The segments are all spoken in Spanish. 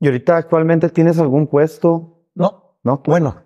¿Y ahorita actualmente tienes algún puesto? No, No. bueno,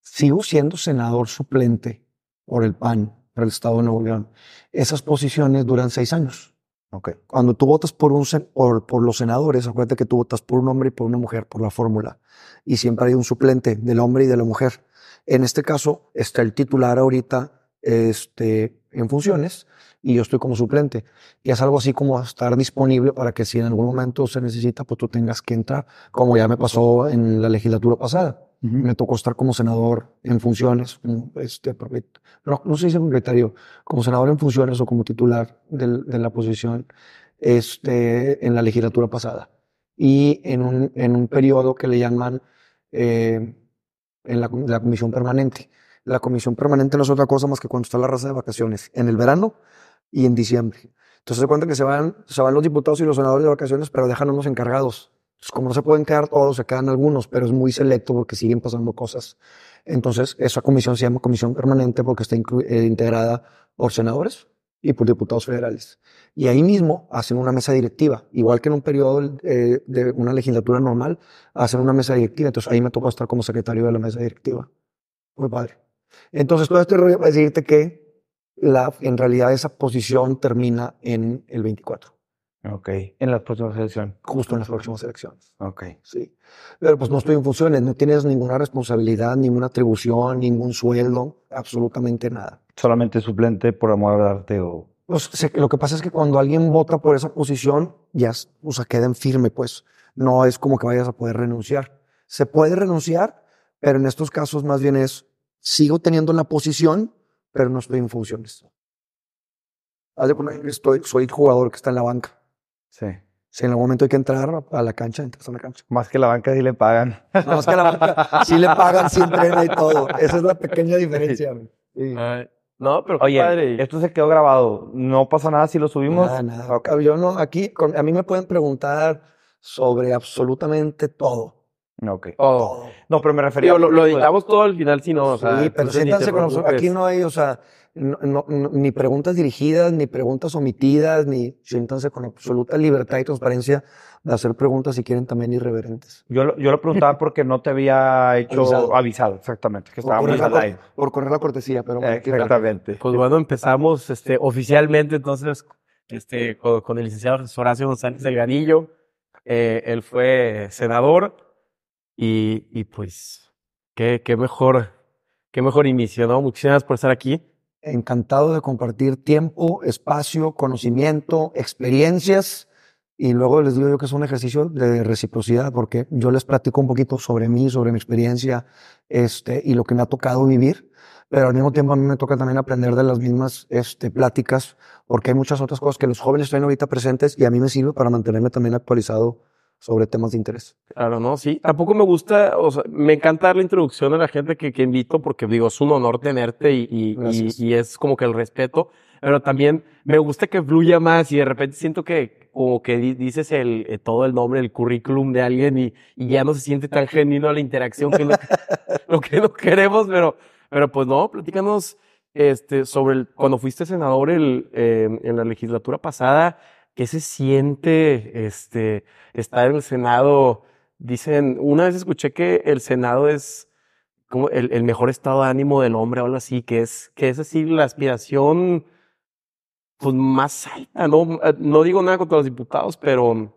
sigo siendo senador suplente por el PAN, por el Estado de Nuevo León. Esas posiciones duran seis años. Ok. Cuando tú votas por, un, por, por los senadores, acuérdate que tú votas por un hombre y por una mujer, por la fórmula. Y siempre hay un suplente del hombre y de la mujer. En este caso, está el titular ahorita este, en funciones y yo estoy como suplente. Y es algo así como estar disponible para que si en algún momento se necesita, pues tú tengas que entrar, como ya me pasó en la legislatura pasada. Me tocó estar como senador en funciones, este, no, no se dice propietario, como senador en funciones o como titular del- de la posición este, en la legislatura pasada. Y en un, en un periodo que le llaman eh, en la, la comisión permanente. La comisión permanente no es otra cosa más que cuando está la raza de vacaciones, en el verano y en diciembre. Entonces se cuenta que se van, se van los diputados y los senadores de vacaciones, pero dejan unos encargados. Entonces, como no se pueden quedar todos, se quedan algunos, pero es muy selecto porque siguen pasando cosas. Entonces, esa comisión se llama comisión permanente porque está eh, integrada por senadores y por diputados federales. Y ahí mismo hacen una mesa directiva, igual que en un periodo eh, de una legislatura normal, hacen una mesa directiva. Entonces, ahí me tocó estar como secretario de la mesa directiva. Muy padre. Entonces, todo este rollo para decirte que la, en realidad esa posición termina en el 24, Ok. En las próximas elecciones. justo en las próximas elecciones. Ok. Sí. Pero pues no estoy en funciones, no tienes ninguna responsabilidad, ninguna atribución, ningún sueldo, absolutamente nada. Solamente suplente por amor al arte o. Pues, lo que pasa es que cuando alguien vota por esa posición, ya, o sea, queda en firme, pues. No es como que vayas a poder renunciar. Se puede renunciar, pero en estos casos más bien es, sigo teniendo la posición, pero no estoy en funciones. Haz de cuenta que estoy, soy el jugador que está en la banca. Sí. Si en algún momento hay que entrar a la cancha, entras a la cancha. Más que la banca sí le pagan. No, es que a la banca sí le pagan, sí entrena y todo. Esa es la pequeña diferencia. Sí. Ay, no, pero Oye, padre. esto se quedó grabado. No pasa nada si lo subimos. Nada, nada. Ok. Yo no, aquí, con- a mí me pueden preguntar sobre absolutamente todo. Ok. Oh. Todo. No, pero me refería. Digo, lo, lo editamos todo al final, si no, o sea, sí, pero siéntanse con nosotros. Aquí no hay, o sea, no- no- no- ni preguntas dirigidas, ni preguntas omitidas, ni siéntanse con absoluta libertad y transparencia de hacer preguntas si quieren también irreverentes. Yo, lo- yo lo preguntaba porque no te había hecho Avisado. avisado, exactamente, que Por correr, la, aire. cor- por correr la cortesía, pero bueno. Exactamente. Pues bueno, empezamos este, oficialmente entonces este, con, con el licenciado Horacio González Delgadillo. Eh, él fue senador y, y pues qué, qué mejor, qué mejor inicio, ¿no? Muchísimas por estar aquí. encantado de compartir tiempo, espacio, conocimiento, experiencias. Y luego les digo yo que es un ejercicio de reciprocidad, porque yo les platico un poquito sobre mí, sobre mi experiencia este, y lo que me ha tocado vivir, pero al mismo tiempo a mí me toca también aprender de las mismas este, pláticas, porque hay muchas otras cosas que los jóvenes están ahorita presentes y a mí me sirve para mantenerme también actualizado sobre temas de interés. Claro, ¿no? Sí, tampoco me gusta, o sea, me encanta dar la introducción a la gente que, que invito porque digo, es un honor tenerte y, y, y- y es como que el respeto, pero también me gusta que fluya más y de repente siento que como que di- dices el, eh, todo el nombre, el currículum de alguien y, y ya no se siente tan genuino la interacción que lo, lo que no queremos, pero, pero pues no, platícanos este, sobre el, cuando fuiste senador el, eh, en la legislatura pasada, ¿qué se siente este, estar en el Senado? Dicen, una vez escuché que el Senado es como el, el mejor estado de ánimo del hombre o algo así, que es, que es decir, la aspiración pues más alta, ¿no? Eh, No digo nada contra los diputados, pero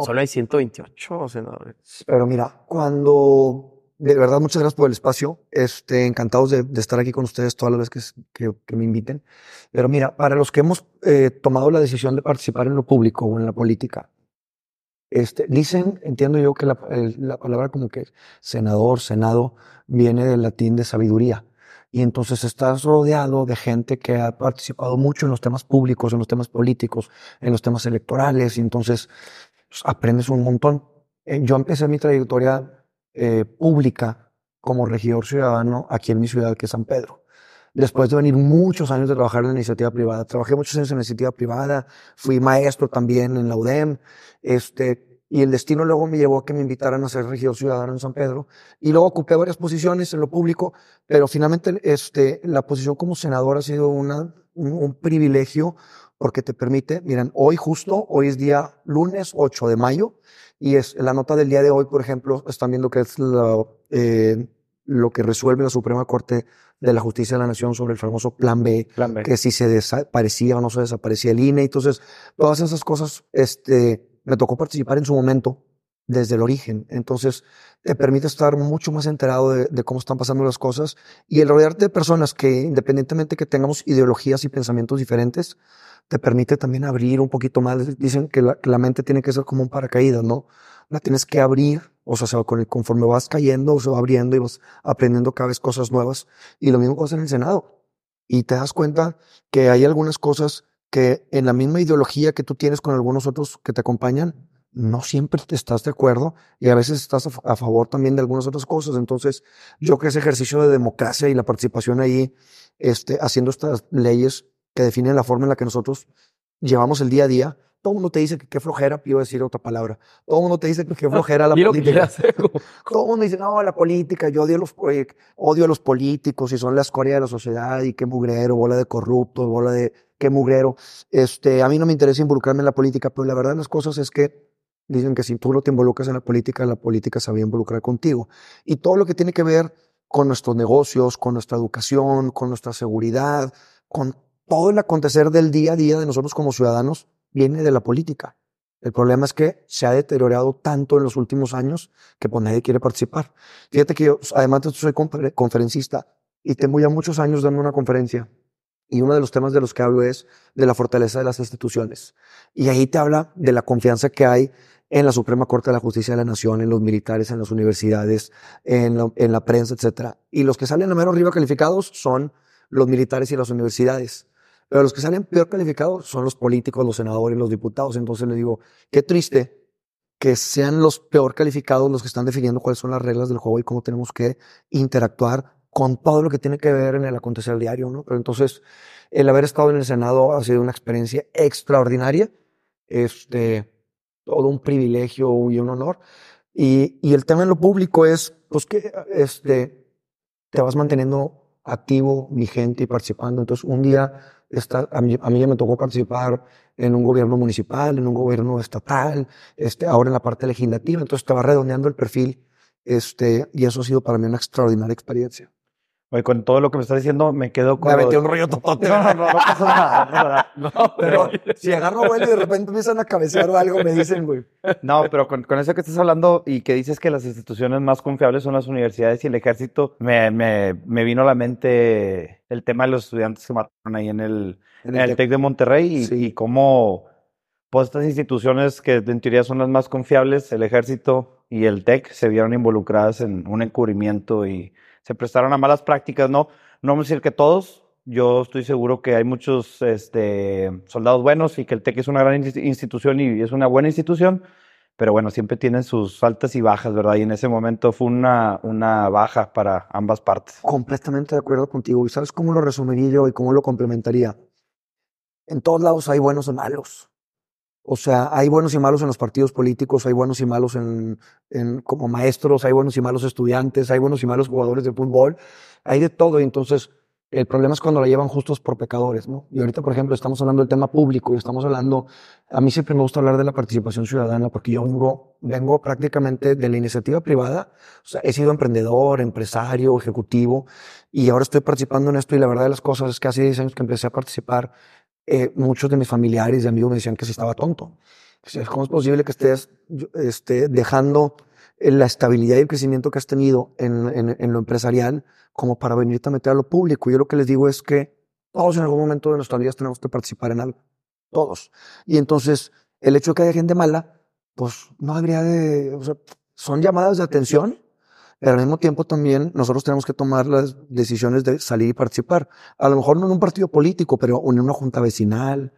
solo hay 128 senadores. Pero mira, cuando, de verdad, muchas gracias por el espacio. Este, encantados de, estar aquí con ustedes todas las veces que, me inviten. Pero mira, para los que hemos eh, tomado la decisión de participar en lo público o en la política, este, dicen, entiendo yo que la palabra como que senador, senado, viene del latín de sabiduría. Y entonces estás rodeado de gente que ha participado mucho en los temas públicos, en los temas políticos, en los temas electorales, y entonces pues, aprendes un montón. Eh, yo empecé mi trayectoria eh, pública como regidor ciudadano aquí en mi ciudad, que es San Pedro. Después de venir muchos años de trabajar en la iniciativa privada, trabajé muchos años en la iniciativa privada, fui maestro también en la UDEM, este, y el destino luego me llevó a que me invitaran a ser regidor ciudadano en San Pedro, y luego ocupé varias posiciones en lo público, pero finalmente este, la posición como senador ha sido una, un, un privilegio porque te permite, miren, hoy justo, hoy es día lunes 8 de mayo, y es la nota del día de hoy, por ejemplo, están viendo que es lo, eh, lo que resuelve la Suprema Corte de la Justicia de la Nación sobre el famoso Plan B, Plan B. que si se desaparecía o no se desaparecía el INE. Entonces, todas esas cosas, este, me tocó participar en su momento desde el origen. Entonces, te permite estar mucho más enterado de, de cómo están pasando las cosas y el rodearte de personas que, independientemente que tengamos ideologías y pensamientos diferentes, te permite también abrir un poquito más. Dicen que la, que la mente tiene que ser como un paracaídas, ¿no? La tienes que abrir, o sea, conforme vas cayendo, se va abriendo y vas aprendiendo cada vez cosas nuevas. Y lo mismo pasa en el Senado. Y te das cuenta que hay algunas cosas que en la misma ideología que tú tienes con algunos otros que te acompañan, no siempre te estás de acuerdo y a veces estás a, fa- a favor también de algunas otras cosas. Entonces, yo creo que ese ejercicio de democracia y la participación ahí, este, haciendo estas leyes que definen la forma en la que nosotros llevamos el día a día, todo el mundo te dice que qué flojera, iba a decir otra palabra, todo el mundo te dice que qué flojera la política. Todo el mundo dice, no, la política, yo odio a los, eh, odio a los políticos y son la escoria de la sociedad y qué mugrero, bola de corruptos, bola de qué mugrero. Este, a mí no me interesa involucrarme en la política, pero la verdad de las cosas es que dicen que si tú no te involucras en la política, la política se va a involucrar contigo. Y todo lo que tiene que ver con nuestros negocios, con nuestra educación, con nuestra seguridad, con todo el acontecer del día a día de nosotros como ciudadanos, viene de la política. El problema es que se ha deteriorado tanto en los últimos años que pues nadie quiere participar. Fíjate que yo, además de soy confer- conferencista y tengo ya muchos años dando una conferencia. Y uno de los temas de los que hablo es de la fortaleza de las instituciones. Y ahí te habla de la confianza que hay en la Suprema Corte de la Justicia de la Nación, en los militares, en las universidades, en la, en la prensa, etcétera. Y los que salen a mero arriba calificados son los militares y las universidades. Pero los que salen peor calificados son los políticos, los senadores, los diputados. Entonces les digo, qué triste que sean los peor calificados los que están definiendo cuáles son las reglas del juego y cómo tenemos que interactuar con todo lo que tiene que ver en el acontecer diario, ¿no? Pero entonces, el haber estado en el Senado ha sido una experiencia extraordinaria, este, todo un privilegio y un honor. Y, y el tema en lo público es, pues que, este, te vas manteniendo activo, vigente y participando. Entonces, un día está, a, mí, a mí ya me tocó participar en un gobierno municipal, en un gobierno estatal, este, ahora en la parte legislativa. Entonces, va redondeando el perfil. Este, y eso ha sido para mí una extraordinaria experiencia. Oye, con todo lo que me estás diciendo, me quedo con. Me aventé un rollo totote. No, no, no, no pasa nada. no Pero si agarro vuelo y de repente empiezan a cabecear o algo, me dicen, güey. No, pero con, con eso que estás hablando y que dices que las instituciones más confiables son las universidades y el ejército, me, me, me vino a la mente el tema de los estudiantes que mataron ahí en el, en el TEC de Monterrey y, Sí. y cómo pues, estas instituciones que en teoría son las más confiables, el ejército y el TEC, se vieron involucradas en un encubrimiento y se prestaron a malas prácticas, ¿no? No vamos a decir que todos, yo estoy seguro que hay muchos este, soldados buenos y que el TEC es una gran insti- institución y es una buena institución, pero bueno, siempre tienen sus altas y bajas, ¿verdad? Y en ese momento fue una, una baja para ambas partes. Completamente de acuerdo contigo. ¿Y sabes cómo lo resumiría yo y cómo lo complementaría? En todos lados hay buenos y malos. O sea, hay buenos y malos en los partidos políticos, hay buenos y malos en, en- como maestros, hay buenos y malos estudiantes, hay buenos y malos jugadores de fútbol, hay de todo. Y entonces, el problema es cuando la llevan justos por pecadores, ¿no? Y ahorita, por ejemplo, estamos hablando del tema público y estamos hablando, a mí siempre me gusta hablar de la participación ciudadana porque yo vengo, vengo prácticamente de la iniciativa privada. O sea, he sido emprendedor, empresario, ejecutivo y ahora estoy participando en esto y la verdad de las cosas es que hace 10 años que empecé a participar eh, muchos de mis familiares y amigos me decían que si estaba tonto. ¿Cómo es posible que estés este, dejando eh, la estabilidad y el crecimiento que has tenido en, en- en lo empresarial como para venirte a meter a lo público? Yo lo que les digo es que todos en algún momento de nuestras vidas tenemos que participar en algo. Todos. Y entonces, el hecho de que haya gente mala, pues no habría de... o sea, son llamadas de atención, al mismo tiempo también nosotros tenemos que tomar las decisiones de salir y participar. A lo mejor no en un partido político, pero en una junta vecinal,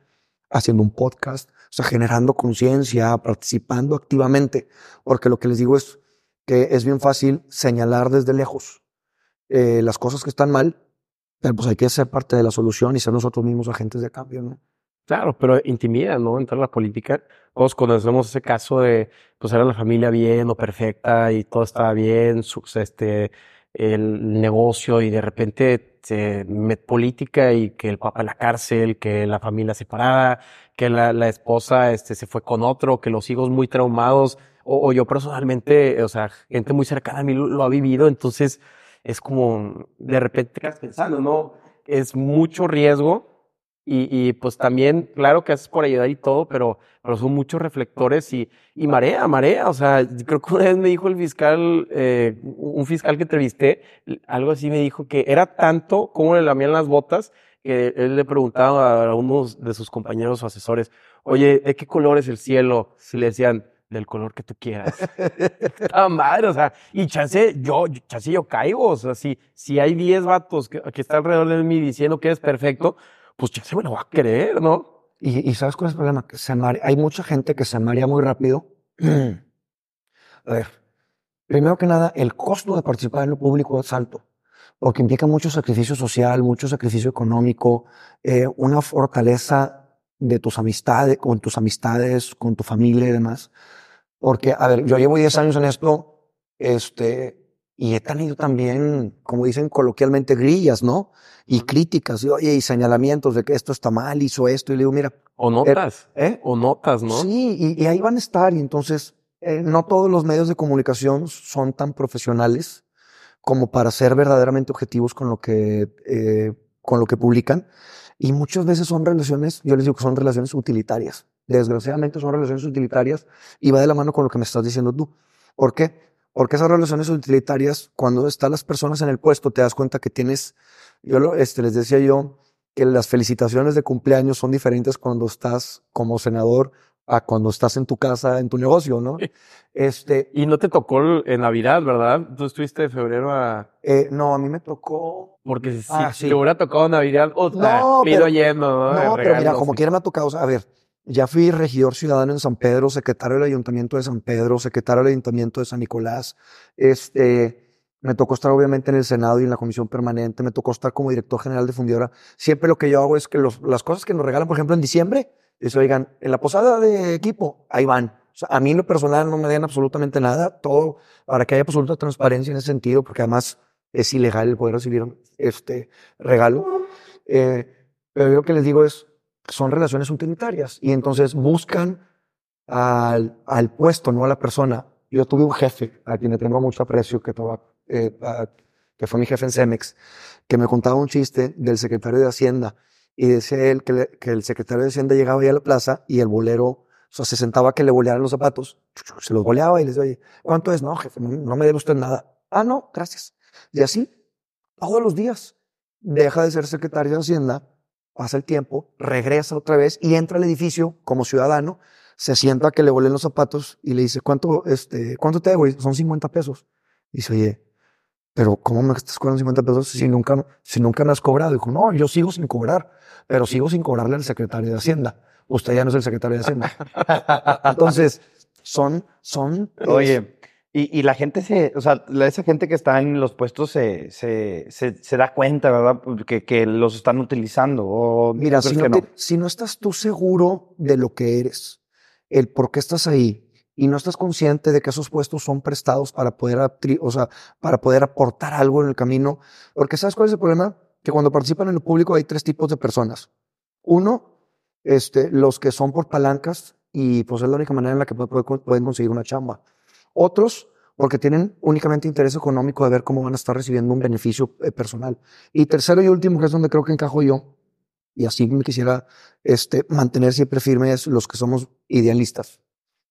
haciendo un podcast, o sea, generando conciencia, participando activamente. Porque lo que les digo es que es bien fácil señalar desde lejos eh, las cosas que están mal, pero pues hay que ser parte de la solución y ser nosotros mismos agentes de cambio, ¿no? Claro, pero intimida, ¿no? Entrar a la política. Todos conocemos ese caso de, pues era la familia bien o perfecta y todo estaba bien, su- este, el negocio y de repente se met política y que el papá en la cárcel, que la familia separada, que la, la esposa este, se fue con otro, que los hijos muy traumados, o, o yo personalmente, o sea, gente muy cercana a mí lo, lo ha vivido, entonces es como de repente te pensando, ¿no? Es mucho riesgo y, y pues también, claro que haces por ayudar y todo, pero, pero son muchos reflectores y, y marea, marea. O sea, creo que una vez me dijo el fiscal, eh, un fiscal que entrevisté, algo así me dijo que era tanto como le lamían las botas que él le preguntaba a uno de sus compañeros o asesores, oye, ¿de qué color es el cielo? Si le decían, del color que tú quieras. Estaba madre, o sea, y chance, yo, chance yo caigo, o sea, si, si hay 10 vatos que, que están alrededor de mí diciendo que eres perfecto, pues chance me lo va a creer, ¿no? Y, y ¿sabes cuál es el problema? Que se marea- hay mucha gente que se marea muy rápido. A ver, primero que nada, el costo de participar en lo público es alto, porque implica mucho sacrificio social, mucho sacrificio económico, eh, una fortaleza de tus amistades, con tus amistades, con tu familia y demás. Porque, a ver, yo llevo 10 años en esto, este, y he tenido también, como dicen coloquialmente, grillas, ¿no? Y críticas, y, oye, y señalamientos de que esto está mal, hizo esto, y le digo, mira, O notas, ¿eh? o notas, ¿no? Sí, y, y ahí van a estar. Y entonces, eh, no todos los medios de comunicación son tan profesionales como para ser verdaderamente objetivos con lo que, eh, con lo que publican. Y muchas veces son relaciones, yo les digo que son relaciones utilitarias. Desgraciadamente son relaciones utilitarias y va de la mano con lo que me estás diciendo tú. ¿Por qué? Porque esas relaciones utilitarias, cuando están las personas en el puesto, te das cuenta que tienes, yo lo, este, les decía yo, que las felicitaciones de cumpleaños son diferentes cuando estás como senador a cuando estás en tu casa, en tu negocio, ¿no? Este, Y no te tocó en Navidad, ¿verdad? Tú estuviste de febrero a... eh, no, a mí me tocó. Porque si Ah, sí. te hubiera tocado Navidad, o sea, No, pido pero- lleno, ¿no? No, pero mira, como quiera me ha tocado, o sea, a ver, ya fui regidor ciudadano en San Pedro, secretario del Ayuntamiento de San Pedro, secretario del Ayuntamiento de San Nicolás, este, me tocó estar obviamente en el Senado y en la Comisión Permanente, me tocó estar como director general de Fundidora. Siempre lo que yo hago es que los- las cosas que nos regalan, por ejemplo, en diciembre, es, oigan, en la posada de equipo, ahí van. O sea, a mí en lo personal no me den absolutamente nada, todo para que haya absoluta transparencia en ese sentido, porque además es ilegal el poder recibir este regalo. Eh, pero yo lo que les digo es, son relaciones utilitarias y entonces buscan al, al puesto, no a la persona. Yo tuve un jefe a quien le tengo mucho aprecio, que, toba- eh, a- que fue mi jefe en Cemex, que me contaba un chiste del secretario de Hacienda y decía él que, le- que el secretario de Hacienda llegaba ahí a la plaza y el bolero, o sea, se sentaba a que le bolearan los zapatos, se los boleaba y les decía, oye, ¿cuánto es? No, jefe, no, no me debe usted nada. Ah, no, gracias. Y así, todos los días, deja de ser secretario de Hacienda, pasa el tiempo, regresa otra vez y entra al edificio como ciudadano, se sienta que le volen los zapatos y le dice, ¿cuánto, este, ¿cuánto te debo? Y Son 50 pesos. Dice, oye, pero ¿cómo me estás cobrando 50 pesos si nunca, si nunca me has cobrado? Dijo, no, yo sigo sin cobrar, pero sigo sin cobrarle al secretario de Hacienda. Usted ya no es el secretario de Hacienda. Entonces, son, son... Oye, y, y la gente se, o sea, esa gente que está en los puestos se, se, se, se da cuenta, ¿verdad? Que, que los están utilizando. O Mira, ¿tú si no, que te- si no estás tú seguro de lo que eres, el por qué estás ahí, y no estás consciente de que esos puestos son prestados para poder, o sea, para poder aportar algo en el camino, porque ¿sabes cuál es el problema? Que cuando participan en lo público hay tres tipos de personas. Uno, este, los que son por palancas y pues es la única manera en la que puede- puede- pueden conseguir una chamba. Otros, porque tienen únicamente interés económico de ver cómo van a estar recibiendo un beneficio eh, personal. Y tercero y último, que es donde creo que encajo yo, y así me quisiera este, mantener siempre firme, es los que somos idealistas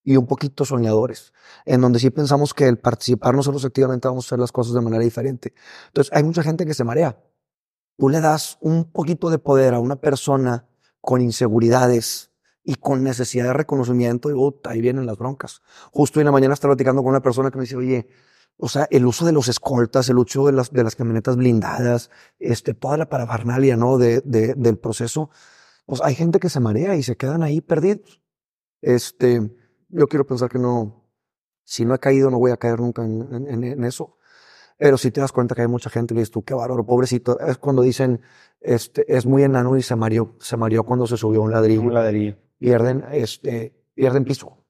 y un poquito soñadores, en donde sí pensamos que el participar nosotros activamente vamos a hacer las cosas de manera diferente. Entonces, hay mucha gente que se marea. Tú le das un poquito de poder a una persona con inseguridades y con necesidad de reconocimiento y puta, ahí vienen las broncas. Justo hoy en la mañana estaba platicando con una persona que me dice, oye, o sea, el uso de los escoltas, el uso de las, de las camionetas blindadas, este, toda la parafernalia, ¿no? De, de- del proceso. Pues hay gente que se marea y se quedan ahí perdidos. Este, yo quiero pensar que no, si no he caído, no voy a caer nunca en, en- en- eso. Pero si te das cuenta que hay mucha gente y dices tú, qué bárbaro, pobrecito. Es cuando dicen, este, es muy enano y se mareó, se mareó cuando se subió a un ladrillo. Un ladrillo. Pierden, este, pierden piso.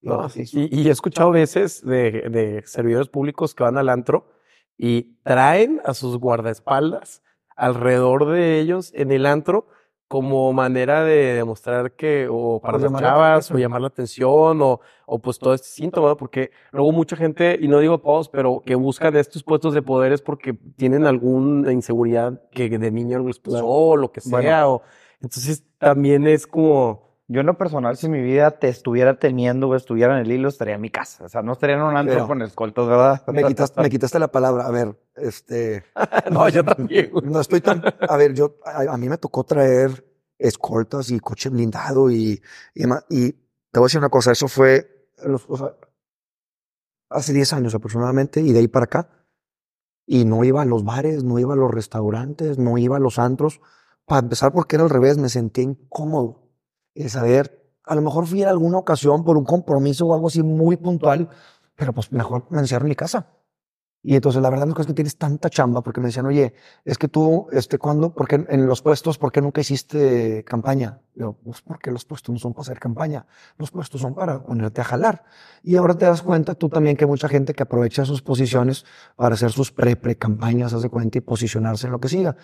No, y, y he escuchado veces de, de servidores públicos que van al antro y traen a sus guardaespaldas alrededor de ellos en el antro como manera de demostrar que, o para las chavas, o llamar la atención, o, o pues todo este síntoma, porque luego mucha gente, y no digo todos, pero que buscan estos puestos de poderes porque tienen alguna inseguridad que de niño les pasó, o lo que sea, Bueno. o, entonces también es como, Yo en lo personal, si mi vida te estuviera teniendo o estuviera en el hilo, estaría en mi casa. O sea, no estaría en un antro con escoltas, ¿verdad? Me quitaste, me quitaste la palabra. A ver, este. no, yo también. No estoy tan. A ver, yo. A, a mí me tocó traer escoltas y coche blindado y, y. Y te voy a decir una cosa. Eso fue. los- o sea, hace 10 años aproximadamente y de ahí para acá. Y no iba a los bares, no iba a los restaurantes, no iba a los antros. Para empezar, porque era al revés, me sentía incómodo. El saber, a lo mejor fui en alguna ocasión por un compromiso o algo así muy puntual, pero pues mejor me encierro en mi casa. Y entonces la verdad no es que tienes tanta chamba porque me decían, oye, es que tú, este, ¿cuándo? ¿Por qué en los puestos, por qué nunca hiciste campaña? Yo, pues porque los puestos no son para hacer campaña, los puestos son para ponerte a jalar. Y ahora te das cuenta tú también que hay mucha gente que aprovecha sus posiciones para hacer sus pre-pre-campañas, haz de cuenta, y posicionarse en lo que siga.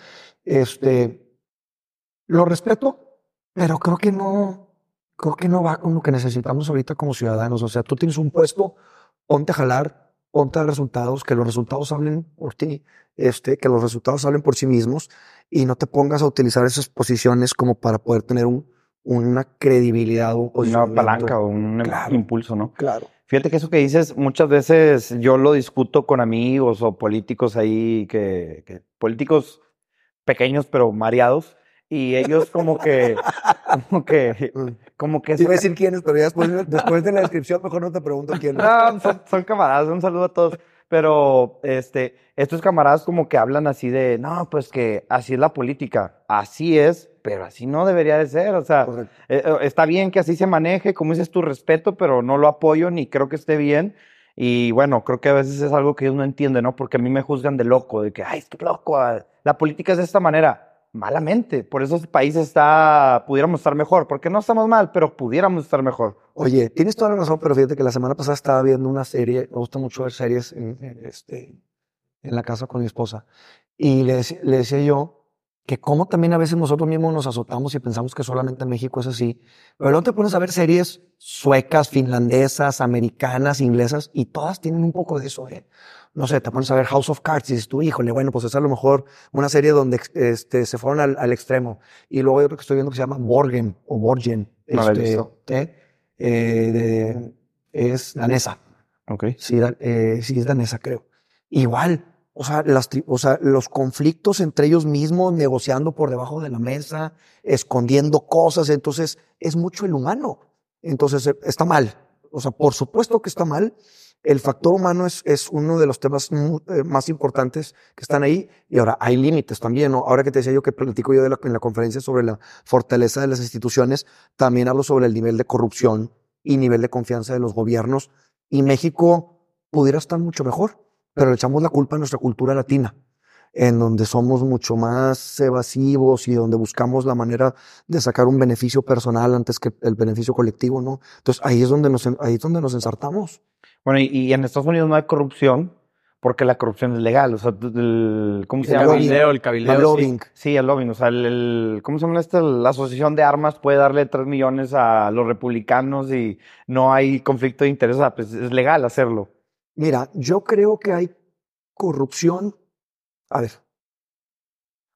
Este, lo respeto, pero creo que no, creo que no va con lo que necesitamos ahorita como ciudadanos. O sea, tú tienes un puesto, ponte a jalar, ponte a resultados, que los resultados hablen por ti, este, que los resultados hablen por sí mismos y no te pongas a utilizar esas posiciones como para poder tener un, una credibilidad o un Una palanca o un Claro. impulso, ¿no? Claro. Fíjate que eso que dices, muchas veces yo lo discuto con amigos o políticos ahí, que, que- políticos pequeños pero mareados, y ellos como que, como que, como que... Iba a decir quiénes, pero ya después, después de la descripción mejor no te pregunto quiénes. No, son, son camaradas, un saludo a todos. Pero este, estos camaradas como que hablan así de, no, pues que así es la política, así es, pero así no debería de ser. O sea, eh, eh, está bien que así se maneje, como dices tu respeto, pero no lo apoyo ni creo que esté bien. Y bueno, creo que a veces es algo que ellos no entienden, ¿no? Porque a mí me juzgan de loco, de que, ay, es que loco, ah, la política es de esta manera. Malamente, por eso este país está, pudiéramos estar mejor, porque no estamos mal, pero pudiéramos estar mejor. Oye, tienes toda la razón, pero fíjate que la semana pasada estaba viendo una serie, me gusta mucho ver series en, en, este, en la casa con mi esposa, y le, le decía yo que como también a veces nosotros mismos nos azotamos y pensamos que solamente en México es así, pero luego te pones a ver series suecas, finlandesas, americanas, inglesas, y todas tienen un poco de eso, ¿eh? No sé, te pones a ver House of Cards y dices tú, híjole, bueno, pues es a lo mejor una serie donde este, se fueron al, al extremo. Y luego hay otro que estoy viendo que se llama Borgen o Borgen. No este. ¿eh? eh, de- es danesa. Ok. Sí, da- eh, sí, es danesa, creo. Igual, o sea, las, o sea, los conflictos entre ellos mismos, negociando por debajo de la mesa, escondiendo cosas, entonces es mucho el humano. Entonces está mal. O sea, por supuesto que está mal. El factor humano es, uno de los temas eh, más importantes que están ahí. Y ahora hay límites también. Ahora que te decía yo que platico yo en la conferencia sobre la fortaleza de las instituciones, también hablo sobre el nivel de corrupción y nivel de confianza de los gobiernos. Y México pudiera estar mucho mejor, pero le echamos la culpa a nuestra cultura latina, en donde somos mucho más evasivos y donde buscamos la manera de sacar un beneficio personal antes que el beneficio colectivo, ¿no? Entonces ahí es donde nos, ahí es donde nos ensartamos. Bueno, y, y en Estados Unidos no hay corrupción porque la corrupción es legal. O sea, el- ¿cómo se llama? cabildeo, el cabildeo. El lobbying. Sí, el lobbying. O sea, el, el- ¿cómo se llama este? La asociación de armas puede darle 3 millones a los republicanos y no hay conflicto de interés. O sea, pues es legal hacerlo. Mira, yo creo que hay corrupción. A ver.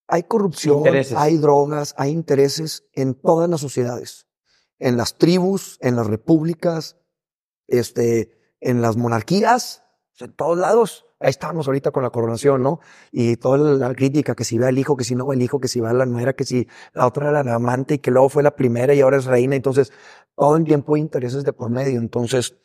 Hay corrupción, Intereses. hay drogas, hay intereses en todas las sociedades. En las tribus, en las repúblicas, este, en las monarquías, en todos lados. Ahí estamos ahorita con la coronación, ¿no? Y toda la crítica, que si va el hijo, que si no va el hijo, que si va la nuera, que si la otra era la amante y que luego fue la primera y ahora es reina. Entonces, todo el tiempo hay intereses de por medio. Entonces,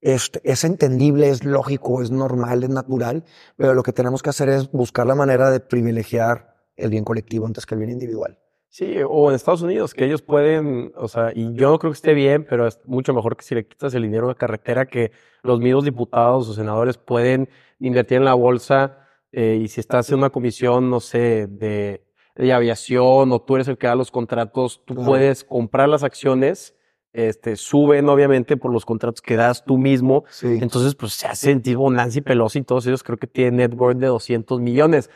este, es entendible, es lógico, es normal, es natural, pero lo que tenemos que hacer es buscar la manera de privilegiar el bien colectivo antes que el bien individual. Sí, o en Estados Unidos, que ellos pueden, o sea, y yo no creo que esté bien, pero es mucho mejor que si le quitas el dinero de carretera, que los mismos diputados o senadores pueden invertir en la bolsa, eh, y si estás en una comisión, no sé, de, de aviación, o tú eres el que da los contratos, tú Claro. puedes comprar las acciones, este, suben obviamente por los contratos que das tú mismo, Sí. entonces, pues se hacen tipo Nancy Pelosi y todos ellos creo que tienen net worth de 200 millones.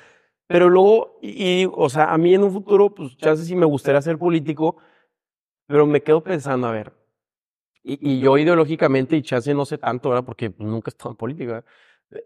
Pero luego, y, y, o sea, a mí en un futuro, pues, sé si me gustaría ser político, pero me quedo pensando, a ver, y, y yo ideológicamente, y chance no sé tanto, ¿verdad? Porque nunca he estado en política,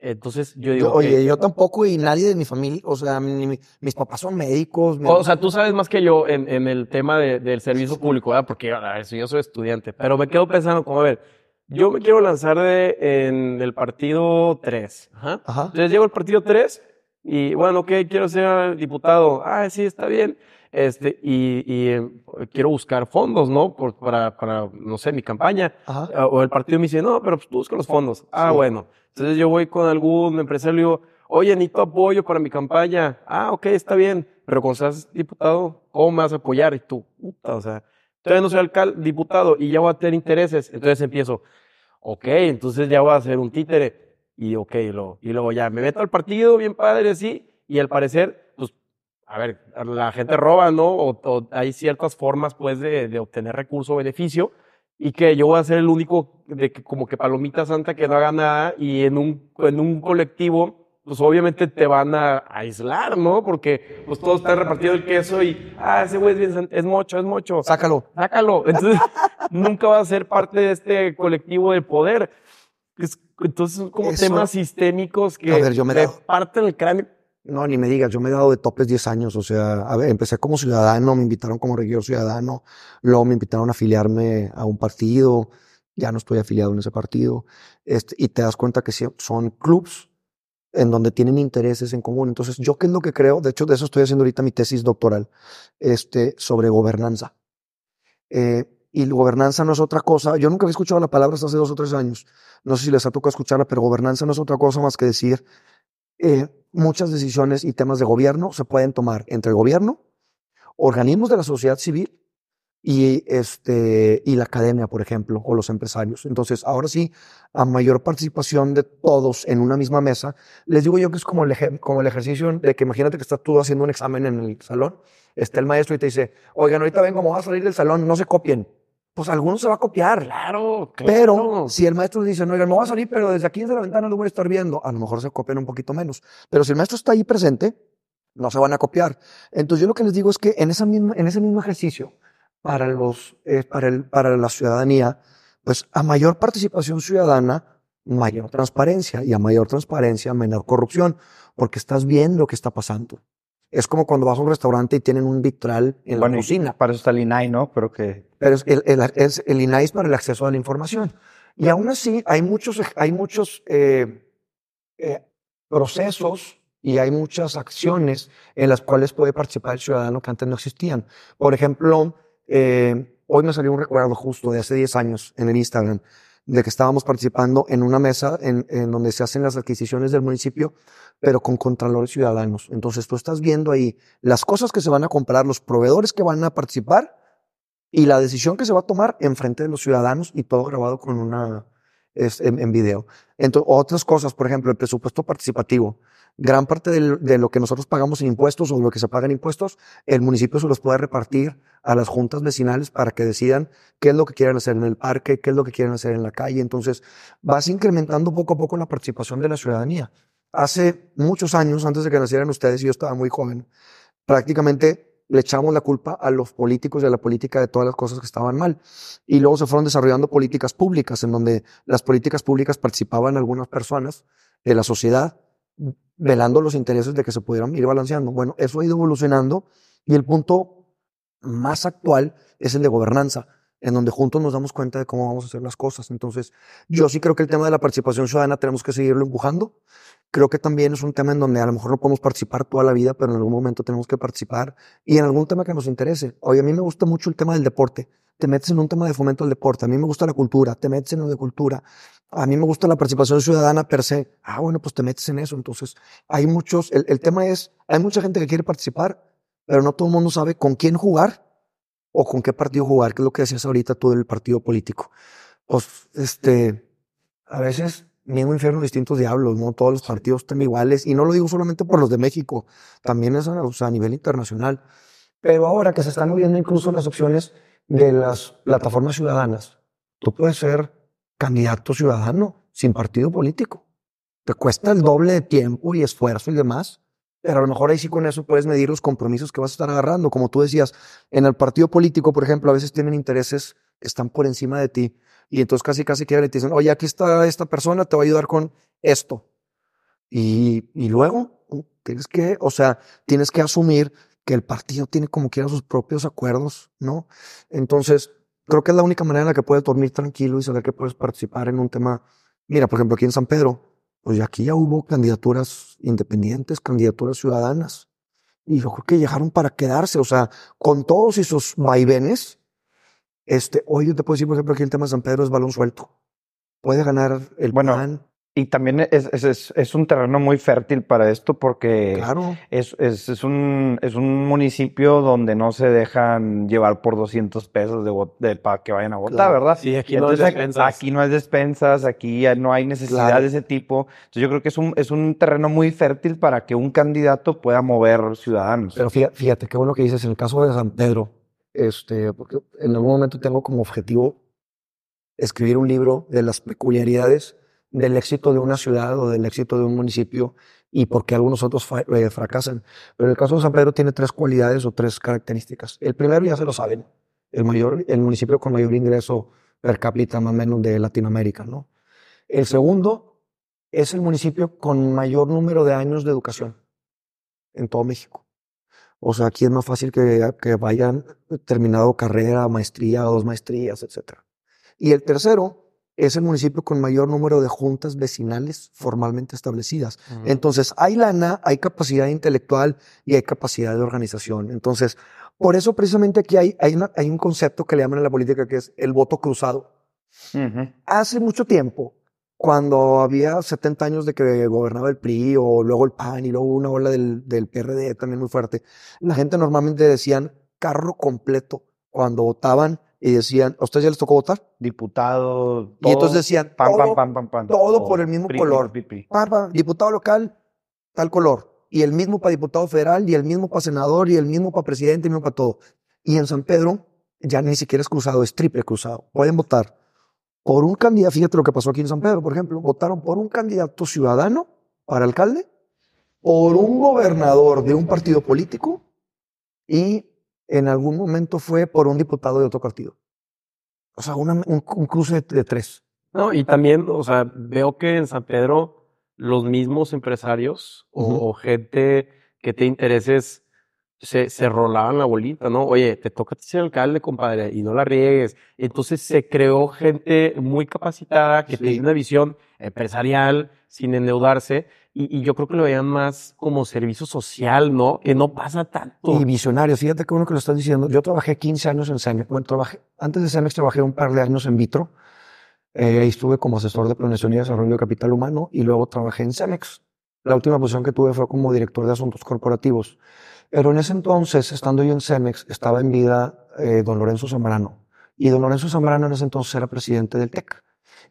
entonces yo digo. oye, yo tampoco y nadie de mi familia, o sea, mis papás son médicos. O, sea, tú sabes más que yo en, en el tema de, del servicio público, ¿verdad? Porque a ver, yo soy estudiante, pero me quedo pensando, como a ver, yo me quiero lanzar de, en el partido 3. Ajá. Ajá. Entonces llego al partido 3 y bueno, ok, quiero ser diputado. Ah, sí, está bien. Este, y, y eh, quiero buscar fondos, ¿no? Por, para, para, no sé, mi campaña. Ajá. O el partido me dice, no, pero pues tú busca los fondos. Ah, bueno. Entonces yo voy con algún empresario y digo, oye, necesito apoyo para mi campaña. Ah, ok, está bien. Pero cuando seas diputado, ¿cómo me vas a apoyar? Y tú, puta, o sea, todavía no soy alcalde, diputado y ya voy a tener intereses. Entonces empiezo, ok, entonces ya voy a hacer un títere. Y ok, lo, y luego ya me meto al partido, bien padre, así. Y al parecer, pues, a ver, la gente roba, ¿no? O, o hay ciertas formas, pues, de, de obtener recurso o beneficio y que yo voy a ser el único de que como que palomita santa que no haga nada y en un, en un colectivo, pues obviamente te van a aislar, ¿no? Porque pues todos están repartiendo el queso y, ah, ese güey es, bien, es mocho, es mocho. Sácalo. Sácalo. Entonces, nunca va a ser parte de este colectivo de poder. Entonces son como temas sistémicos que a ver, yo me, me parten el cráneo no, ni me digas, yo me he dado de topes 10 años, o sea, a ver, empecé como ciudadano, me invitaron como regidor ciudadano, luego me invitaron a afiliarme a un partido, ya no estoy afiliado en ese partido, este, y te das cuenta que son clubs en donde tienen intereses en común. Entonces, yo qué es lo que creo, de hecho, de eso estoy haciendo ahorita mi tesis doctoral, este, sobre gobernanza. Eh, y gobernanza no es otra cosa, yo nunca había escuchado la palabra hasta hace dos o tres años, no sé si les ha tocado escucharla, pero gobernanza no es otra cosa más que decir, eh, muchas decisiones y temas de gobierno se pueden tomar entre el gobierno, organismos de la sociedad civil y, este, y la academia, por ejemplo, o los empresarios. Entonces, ahora sí, a mayor participación de todos en una misma mesa, les digo yo que es como el, como el ejercicio de que imagínate que estás tú haciendo un examen en el salón, está el maestro y te dice, oigan, ahorita ven cómo va a salir del salón, no se copien pues algunos se va a copiar. Claro, claro. Pero si el maestro dice, no, no va a salir, pero desde aquí desde la ventana lo voy a estar viendo, a lo mejor se copian un poquito menos. Pero si el maestro está ahí presente, no se van a copiar. Entonces yo lo que les digo es que en, esa misma, en ese mismo ejercicio, para, los, eh, para, el, para la ciudadanía, pues a mayor participación ciudadana, mayor transparencia y a mayor transparencia, menor corrupción, porque estás viendo lo que está pasando. Es como cuando vas a un restaurante y tienen un vitral en la cocina. Para eso está el INAI, ¿no? Pero que... Pero el, el, es, el INAI es para el acceso a la información. Y aún así hay muchos, hay muchos eh, eh, procesos y hay muchas acciones en las cuales puede participar el ciudadano que antes no existían. Por ejemplo, eh, hoy me salió un recuerdo justo de hace 10 años en el Instagram de que estábamos participando en una mesa en, en donde se hacen las adquisiciones del municipio pero con contralores ciudadanos. Entonces tú estás viendo ahí las cosas que se van a comprar, los proveedores que van a participar y la decisión que se va a tomar en frente de los ciudadanos y todo grabado con una en, video. Entonces, otras cosas, por ejemplo, el presupuesto participativo. Gran parte de, lo que nosotros pagamos en impuestos o lo que se paga en impuestos, el municipio se los puede repartir a las juntas vecinales para que decidan qué es lo que quieren hacer en el parque, qué es lo que quieren hacer en la calle. Entonces, vas incrementando poco a poco la participación de la ciudadanía hace muchos años, antes de que nacieran ustedes, yo estaba muy joven, prácticamente le echamos la culpa a los políticos y a la política de todas las cosas que estaban mal. Y luego se fueron desarrollando políticas públicas, en donde las políticas públicas participaban algunas personas de la sociedad, velando los intereses de que se pudieran ir balanceando. Bueno, eso ha ido evolucionando y el punto más actual es el de gobernanza en donde juntos nos damos cuenta de cómo vamos a hacer las cosas. Entonces, yo sí creo que el tema de la participación ciudadana tenemos que seguirlo empujando. Creo que también es un tema en donde a lo mejor no podemos participar toda la vida, pero en algún momento tenemos que participar y en algún tema que nos interese. Oye, a mí me gusta mucho el tema del deporte. Te metes en un tema de fomento del deporte. A mí me gusta la cultura. Te metes en lo de cultura. A mí me gusta la participación ciudadana per se. Ah, bueno, pues te metes en eso. Entonces, hay muchos, el, el tema es, hay mucha gente que quiere participar, pero no todo el mundo sabe con quién jugar o con qué partido jugar, que es lo que decías ahorita tú del partido político. Pues, este, a veces mismo infierno distintos diablos, no todos los partidos están iguales, y no lo digo solamente por los de México, también es a nivel internacional. Pero ahora que se están moviendo incluso las opciones de las plataformas ciudadanas, tú puedes ser candidato ciudadano sin partido político. Te cuesta el doble de tiempo y esfuerzo y demás, Pero a lo mejor ahí sí con eso puedes medir los compromisos que vas a estar agarrando. Como tú decías, en el partido político, por ejemplo, a veces tienen intereses que están por encima de ti. Y entonces casi, casi quieren y te dicen, oye, aquí está esta persona, te va a ayudar con esto. Y, y luego tienes que, o sea, tienes que asumir que el partido tiene como quiera sus propios acuerdos, ¿no? Entonces, creo que es la única manera en la que puedes dormir tranquilo y saber que puedes participar en un tema. Mira, por ejemplo, aquí en San Pedro, pues aquí ya hubo candidaturas independientes, candidaturas ciudadanas. Y yo creo que llegaron para quedarse, o sea, con todos esos vaivenes, este, hoy yo te puedo decir, por ejemplo, aquí el tema de San Pedro es balón suelto. Puede ganar el Bueno, PAN, Y también es, es, es, es un terreno muy fértil para esto porque claro. es, es, es, un, es un municipio donde no se dejan llevar por 200 pesos de, de- para que vayan a votar, Claro. ¿verdad? Sí, aquí no hay Entonces, despensas. Aquí no hay despensas, aquí ya no hay necesidad Claro. de ese tipo. Entonces yo creo que es un, es un terreno muy fértil para que un candidato pueda mover ciudadanos. Pero fíjate, fíjate qué bueno que dices, en el caso de San Pedro, este, porque en algún momento tengo como objetivo escribir un libro de las peculiaridades del éxito de una ciudad o del éxito de un municipio y por qué algunos otros eh, fracasan. Pero el caso de San Pedro tiene tres cualidades o tres características. El primero ya se lo saben, el, mayor, el municipio con mayor ingreso per cápita más o menos de Latinoamérica, ¿no? El segundo es el municipio con mayor número de años de educación en todo México. O sea, aquí es más fácil que, que vayan terminado carrera, maestría, dos maestrías, etc. Y el tercero es el municipio con mayor número de juntas vecinales formalmente establecidas. Entonces, hay lana, hay capacidad intelectual y hay capacidad de organización. Entonces, por eso precisamente aquí hay, hay, una- hay un concepto que le llaman en la política que es el voto cruzado. Hace mucho tiempo, cuando había 70 años de que gobernaba el PRI o luego el PAN y luego una ola del, del PRD también muy fuerte, la gente normalmente decían carro completo cuando votaban y decían, ¿a ustedes ya les tocó votar? Diputado. y entonces todo, decían, pam, todo, pam, pam. todo por el mismo PRI, color. PRI, PRI. diputado local, tal color. Y el mismo para diputado federal, y el mismo para senador, y el mismo para presidente, y el mismo para todo. Y en San Pedro ya ni siquiera es cruzado, es triple cruzado. Pueden votar por un candidato, fíjate lo que pasó aquí en San Pedro, por ejemplo, votaron por un candidato ciudadano para alcalde, por un gobernador de un partido político y en algún momento fue por un diputado de otro partido. O sea, una- un, un cruce de, de tres. No, y también, o sea, veo que en San Pedro los mismos empresarios o- gente que te intereses se, se rolaban la bolita, ¿no? Oye, te toca ser alcalde, compadre, y no la riegues. Entonces se creó gente muy capacitada que Sí. tenía una visión empresarial sin endeudarse y, y yo creo que lo veían más como servicio social, ¿no? Que no pasa tanto. Y visionarios, fíjate que uno que lo estás diciendo. Yo trabajé 15 años en Cemex. Bueno, trabajé, antes de Cemex trabajé un par de años en Vitro. Eh, ahí estuve como asesor de planeación y desarrollo de capital humano y luego trabajé en Cemex. La última posición que tuve fue como director de asuntos corporativos. Pero en ese entonces, estando yo en Cemex, estaba en vida eh, don Lorenzo Zambrano. Y don Lorenzo Zambrano en ese entonces era presidente del TEC.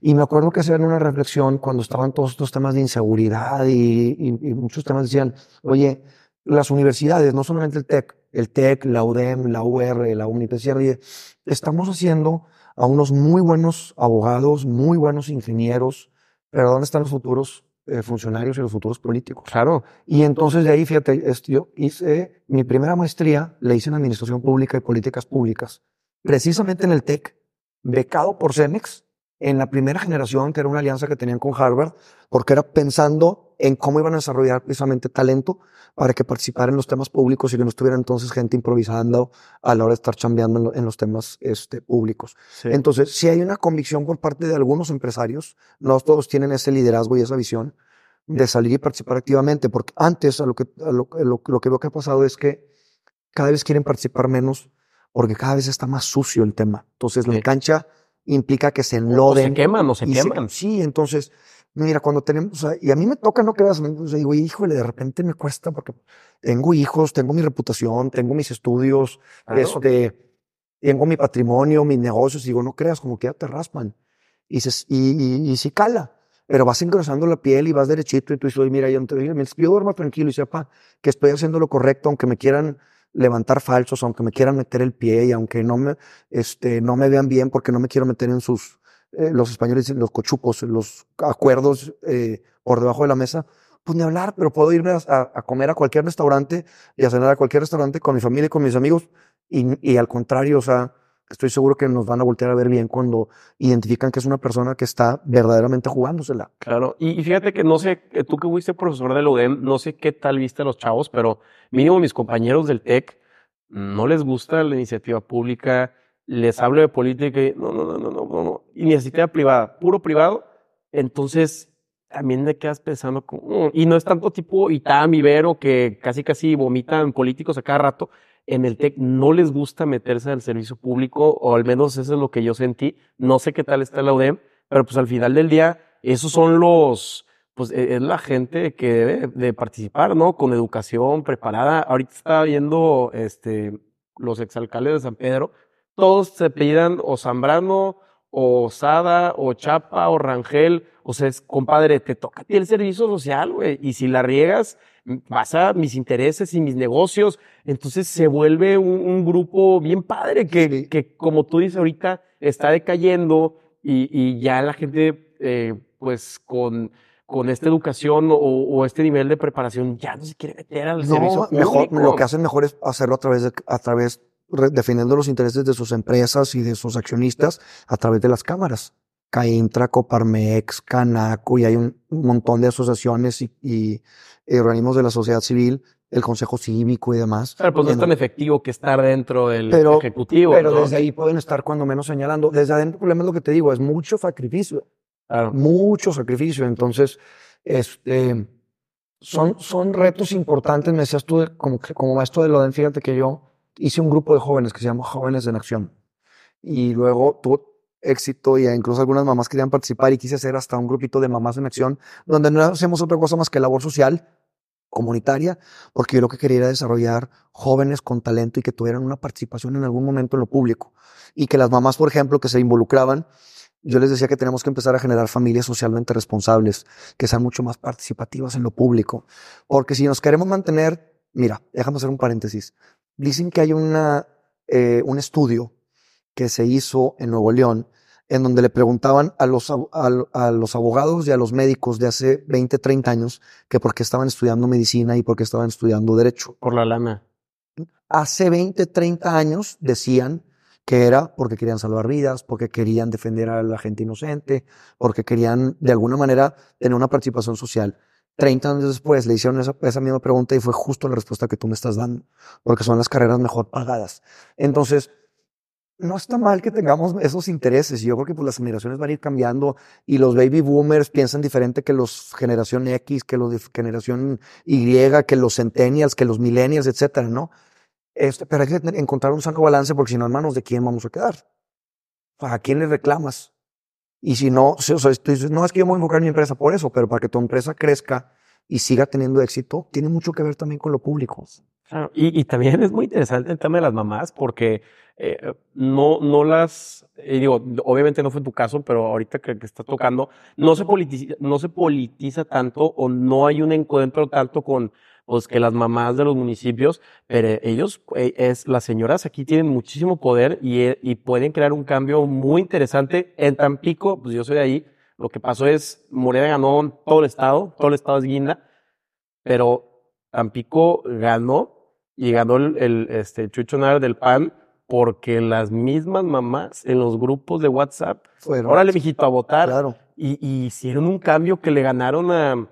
Y me acuerdo que hacían una reflexión cuando estaban todos estos temas de inseguridad y, y- y muchos temas decían, oye, las universidades, no solamente el TEC, el TEC, la UDEM, la UR, la UNIT, decían, oye, estamos haciendo a unos muy buenos abogados, muy buenos ingenieros, pero ¿dónde están los futuros eh, funcionarios y los futuros políticos? Claro. Y entonces de ahí, fíjate, yo hice mi primera maestría, la hice en Administración Pública y Políticas Públicas, precisamente en el TEC, becado por Cemex, en la primera generación, que era una alianza que tenían con Harvard, porque era pensando en cómo iban a desarrollar precisamente talento para que participara en los temas públicos y que no estuviera entonces gente improvisando a la hora de estar chambeando en, lo- en los temas este, públicos. Sí. Entonces, si hay una convicción por parte de algunos empresarios, no todos tienen ese liderazgo y esa visión de salir y participar activamente, porque antes a lo que, a lo, a lo- lo que veo que ha pasado es que cada vez quieren participar menos porque cada vez está más sucio el tema. Entonces, la Sí. cancha implica que se O enloden. se queman o se y se- queman. sí, entonces, mira, cuando tenemos, o y a mí me toca, no creas, o sea, digo, híjole, de repente me cuesta porque tengo hijos, tengo mi reputación, tengo mis estudios, Claro. este, tengo mi patrimonio, mis negocios, y digo, no creas, como que ya te raspan. Y, se, y, y, y sí cala, pero vas engrosando la piel y vas derechito y tú dices, "Oye, mira, yo, yo duerma tranquilo y sepa que estoy haciendo lo correcto, aunque me quieran levantar falsos, aunque me quieran meter el pie y aunque no me, este, no me vean bien porque no me quiero meter en sus, eh, los españoles dicen los cochupos, los acuerdos eh, por debajo de la mesa, Pues ni hablar, pero puedo irme a, a- comer a cualquier restaurante y a cenar a cualquier restaurante con mi familia y con mis amigos. Y, y al contrario, o sea, estoy seguro que nos van a voltear a ver bien cuando identifican que es una persona que está verdaderamente jugándosela. Claro, y, fíjate que no sé, que tú que fuiste profesor de la UDEM, no sé qué tal viste a los chavos, pero mínimo mis compañeros del TEC no les gusta la iniciativa pública, les hablo de política y no, no, no, no, no, no, no, iniciativa privada, puro privado, entonces también te quedas pensando, como, "Mm", y no es tanto tipo Itam, Ibero, que casi casi vomitan políticos a cada rato, en el TEC no les gusta meterse al servicio público, o al menos eso es lo que yo sentí, no sé qué tal está la UDEM, pero pues al final del día, esos son los, pues e- es la gente que debe de participar, ¿no? Con educación preparada. Ahorita estaba viendo, este, los exalcaldes de San Pedro, todos se apellidan o Zambrano, o Sada, o Chapa, o Rangel, o sea, es, compadre, te toca a ti el servicio social, güey, y si la riegas, vas a mis intereses y mis negocios, entonces se vuelve un, un grupo bien padre que, Sí. que, como tú dices ahorita, está decayendo y, y ya la gente, eh, pues con, con esta educación o, o este nivel de preparación, ya no se quiere meter al servicio No, mejor, público. lo que hacen mejor es hacerlo a través de, a través, defendiendo los intereses de sus empresas y de sus accionistas a través de las cámaras. CAINTRA, Coparmex, Canaco, y hay un montón de asociaciones y, y, organismos de la sociedad civil, el Consejo Cívico y demás. Pero pues no es tan efectivo que estar dentro del Pero- ejecutivo. pero ¿no? desde ahí pueden estar cuando menos señalando. Desde adentro, el problema es lo que te digo, es mucho sacrificio. Claro. mucho sacrificio. Entonces, este, son, son retos importantes. Me decías tú, de- como, que- como maestro de Loden, fíjate que yo hice un grupo de jóvenes que se llama Jóvenes en Acción. Y luego tuvo éxito y incluso algunas mamás querían participar y quise hacer hasta un grupito de mamás en acción donde no hacemos otra cosa más que labor social comunitaria, porque yo lo que quería era desarrollar jóvenes con talento y que tuvieran una participación en algún momento en lo público. Y que las mamás, por ejemplo, que se involucraban, yo les decía que tenemos que empezar a generar familias socialmente responsables, que sean mucho más participativas en lo público. Porque si nos queremos mantener, mira, déjame hacer un paréntesis. Dicen que hay una, eh, un estudio que se hizo en Nuevo León en donde le preguntaban a los, a, a los abogados y a los médicos de hace 20, 30 años que por qué estaban estudiando medicina y por qué estaban estudiando derecho. Por la lana. Hace 20, 30 años decían que era porque querían salvar vidas, porque querían defender a la gente inocente, porque querían de alguna manera tener una participación social. 30 años después le hicieron esa, misma pregunta y fue justo la respuesta que tú me estás dando, porque son las carreras mejor pagadas. Entonces, no está mal que tengamos esos intereses. Yo creo que pues, las generaciones van a ir cambiando y los baby boomers piensan diferente que los generación X, que los de generación Y, que los centennials, que los millennials, etcétera, ¿no? Este, pero hay que encontrar un sano balance porque si no, en manos de quién vamos a quedar. ¿A quién le reclamas? Y si no, si- o sea, tú dices, no es que yo me voy a enfocar en mi empresa por eso, pero para que tu empresa crezca y siga teniendo éxito, tiene mucho que ver también con lo público. Claro, y, y también es muy interesante el tema de las mamás porque eh, no, no las, y digo, obviamente no fue tu caso, pero ahorita que, que está tocando, no se, politiza, no se politiza tanto o no hay un encuentro tanto con pues, que las mamás de los municipios, pero ellos, eh, es, las señoras aquí tienen muchísimo poder y, eh, y pueden crear un cambio muy interesante. En Tampico, pues yo soy de ahí, lo que pasó es, Morena ganó todo el estado, todo el estado es guinda, pero Tampico ganó y ganó el, el, este, Chucho Nara del PAN porque las mismas mamás en los grupos de WhatsApp, Fueron. órale, mijito, a votar, Claro. y, y hicieron un cambio que le ganaron a,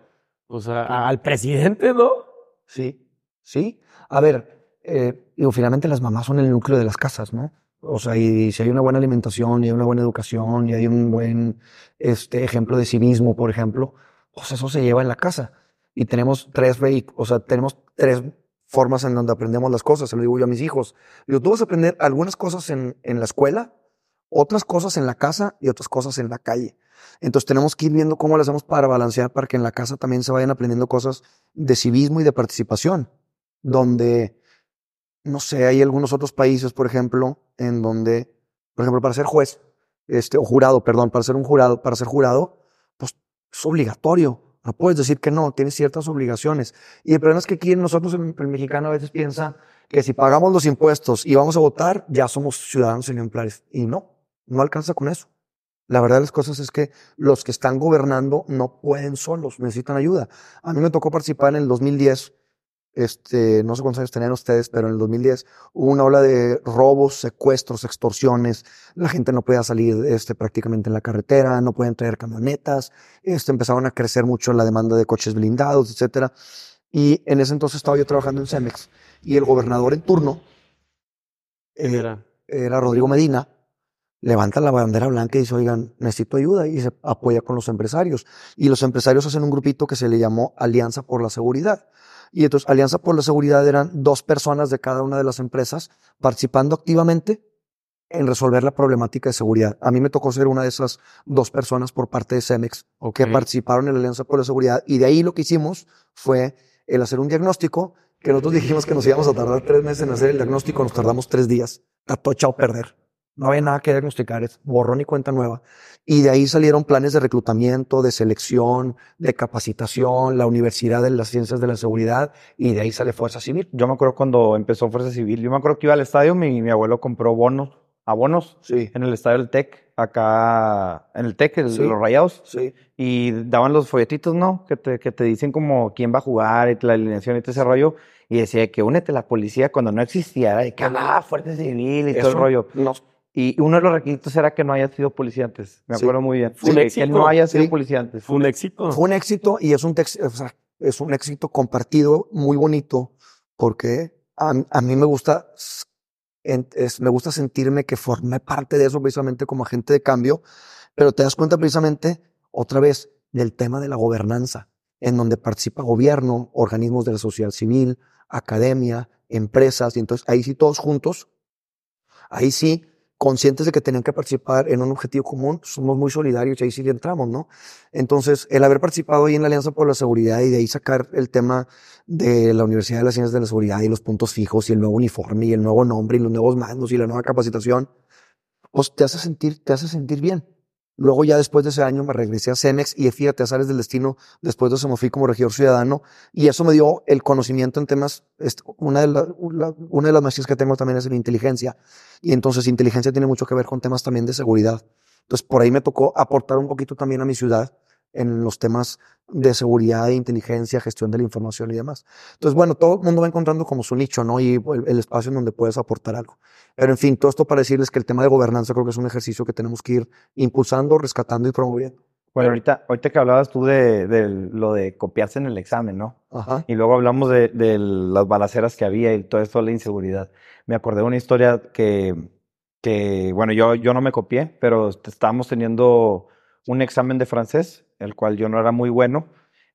pues al presidente, ¿no? Sí, sí. A ver, eh, digo, finalmente las mamás son el núcleo de las casas, ¿no? O sea, y si hay una buena alimentación, y hay una buena educación, y hay un buen este, ejemplo de civismo, por ejemplo, pues eso se lleva en la casa. Y tenemos tres o sea, tenemos tres formas en donde aprendemos las cosas, se lo digo yo a mis hijos. Digo, tú vas a aprender algunas cosas en, en la escuela, otras cosas en la casa y otras cosas en la calle. Entonces tenemos que ir viendo cómo lo hacemos para balancear, para que en la casa también se vayan aprendiendo cosas de civismo y de participación, donde, no sé, hay algunos otros países, por ejemplo, en donde, por ejemplo, para ser juez, este, o jurado, perdón, para ser un jurado, para ser jurado, pues es obligatorio. No puedes decir que no, tienes ciertas obligaciones. Y el problema es que aquí nosotros, el, el mexicano, a veces piensa que si pagamos los impuestos y vamos a votar, ya somos ciudadanos ejemplares. Y no, no alcanza con eso. La verdad de las cosas es que los que están gobernando no pueden solos, necesitan ayuda. A mí me tocó participar en el 2010, este, no sé cuántos años tenían ustedes, pero en el 2010 hubo una ola de robos, secuestros, extorsiones. La gente no podía salir este, prácticamente en la carretera, no podían traer camionetas, este, empezaron a crecer mucho la demanda de coches blindados, etcétera. Y en ese entonces estaba yo trabajando en Cemex y el gobernador en turno eh, Era. era Rodrigo Medina, levanta la bandera blanca y dice, oigan, necesito ayuda y se apoya con los empresarios. Y los empresarios hacen un grupito que se le llamó Alianza por la Seguridad. Y entonces Alianza por la Seguridad eran dos personas de cada una de las empresas participando activamente en resolver la problemática de seguridad. A mí me tocó ser una de esas dos personas por parte de Cemex que Ok. participaron en la Alianza por la Seguridad. Y de ahí lo que hicimos fue el hacer un diagnóstico que nosotros dijimos que nos íbamos a tardar tres meses en hacer el diagnóstico, nos tardamos tres días. Está todo echado a perder. No había nada que diagnosticar, es borrón y cuenta nueva. Y de ahí salieron planes de reclutamiento, de selección, de capacitación, la Universidad de las Ciencias de la Seguridad, y de ahí sale Fuerza Civil. Yo me acuerdo cuando empezó Fuerza Civil. Yo me acuerdo que iba al estadio, mi, mi abuelo compró bonos, abonos Sí, en el estadio del TEC, acá en el TEC, Sí. los rayados. sí. Y daban los folletitos, ¿no? Que te, que te dicen como quién va a jugar y la alineación y todo ese rollo. Y decía que únete a la policía cuando no existía. De que, ah, Fuerza Civil y todo el rollo. Y uno de los requisitos era que no haya sido policía antes. Me Sí. acuerdo muy bien. Fue un Sí, que éxito. no haya sido Sí. policía antes. Fue un éxito. Fue un éxito y es un, tex- o sea, es un éxito compartido muy bonito porque a, a mí me gusta, en- es- me gusta sentirme que formé parte de eso precisamente como agente de cambio, pero te das cuenta precisamente otra vez del tema de la gobernanza, en donde participa gobierno, organismos de la sociedad civil, academia, empresas, y entonces ahí sí todos juntos, ahí sí conscientes de que tenían que participar en un objetivo común, somos muy solidarios y ahí sí le entramos, ¿no? Entonces, el haber participado ahí en la Alianza por la Seguridad y de ahí sacar el tema de la Universidad de las Ciencias de la Seguridad y los puntos fijos y el nuevo uniforme y el nuevo nombre y los nuevos mandos y la nueva capacitación, pues te hace sentir, te hace sentir bien. Luego ya después de ese año me regresé a Cemex y fíjate, azares del destino, después de eso me fui como regidor ciudadano y eso me dio el conocimiento en temas, una de, la- una de las maestrías que tengo también es en inteligencia y entonces inteligencia tiene mucho que ver con temas también de seguridad. Entonces por ahí me tocó aportar un poquito también a mi ciudad en los temas de seguridad, de inteligencia, gestión de la información y demás. Entonces, bueno, todo el mundo va encontrando como su nicho, ¿no? Y el, el espacio en donde puedes aportar algo. Pero en fin, todo esto para decirles que el tema de gobernanza creo que es un ejercicio que tenemos que ir impulsando, rescatando y promoviendo. Bueno, ahorita, ahorita que hablabas tú de, de lo de copiarse en el examen, ¿no? Ajá. Y luego hablamos de, de las balaceras que había y todo esto de la inseguridad. Me acordé de una historia que, que bueno, yo, yo no me copié, pero estábamos teniendo un examen de francés, el cual yo no era muy bueno,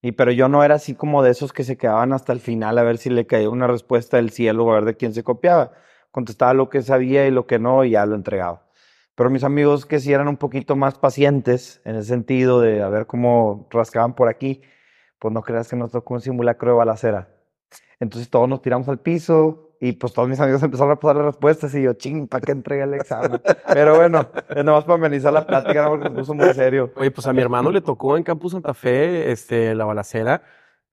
y pero yo no era así como de esos que se quedaban hasta el final a ver si le caía una respuesta del cielo, a ver de quién se copiaba. Contestaba lo que sabía y lo que no, y ya lo entregaba. Pero mis amigos que sí eran un poquito más pacientes en el sentido de a ver cómo rascaban por aquí, pues no creas que nos tocó un simulacro de balacera. Entonces todos nos tiramos al piso y pues todos mis amigos empezaron a pasar las respuestas y yo, ching, ¿para qué entregué el examen? Pero bueno, es nomás para amenizar la plática, porque se puso muy serio. Oye, pues a mi hermano le tocó en Campus Santa Fe, este, la balacera,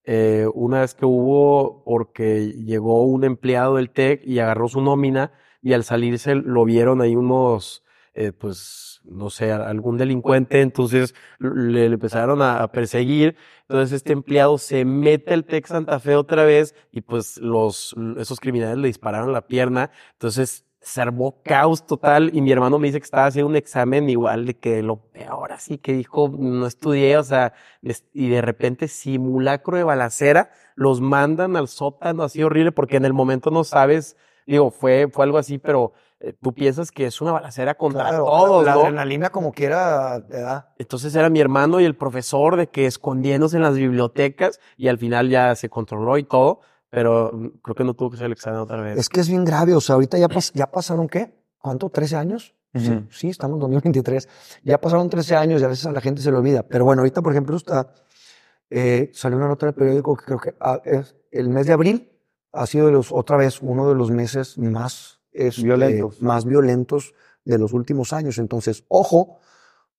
eh, una vez que hubo, porque llegó un empleado del TEC y agarró su nómina y al salirse lo vieron ahí unos, eh, pues, no sé, algún delincuente, entonces le, le empezaron a, a perseguir, entonces este empleado se mete al TEC Santa Fe otra vez y pues los, esos criminales le dispararon la pierna, entonces se armó caos total y mi hermano me dice que estaba haciendo un examen igual de que lo peor así que dijo, no estudié, o sea, y de repente simulacro de balacera, los mandan al sótano así horrible porque en el momento no sabes, digo, fue, fue algo así, pero tú piensas que es una balacera contra Claro, todos, la ¿no? adrenalina como quiera te da. Entonces era mi hermano y el profesor de que escondiéndose en las bibliotecas y al final ya se controló y todo, pero creo que no tuvo que hacer el examen otra vez. Es que es bien grave, o sea, ahorita ya, pas- ya pasaron, ¿qué? ¿Cuánto? ¿13 años? Sí, sí, estamos en 2023. Ya pasaron 13 años y a veces a la gente se le olvida. Pero bueno, ahorita, por ejemplo, está, eh, salió una nota en el periódico que creo que ah, es el mes de abril ha sido de los, otra vez uno de los meses más este, Violentos. más violentos de los últimos años. Entonces, ojo,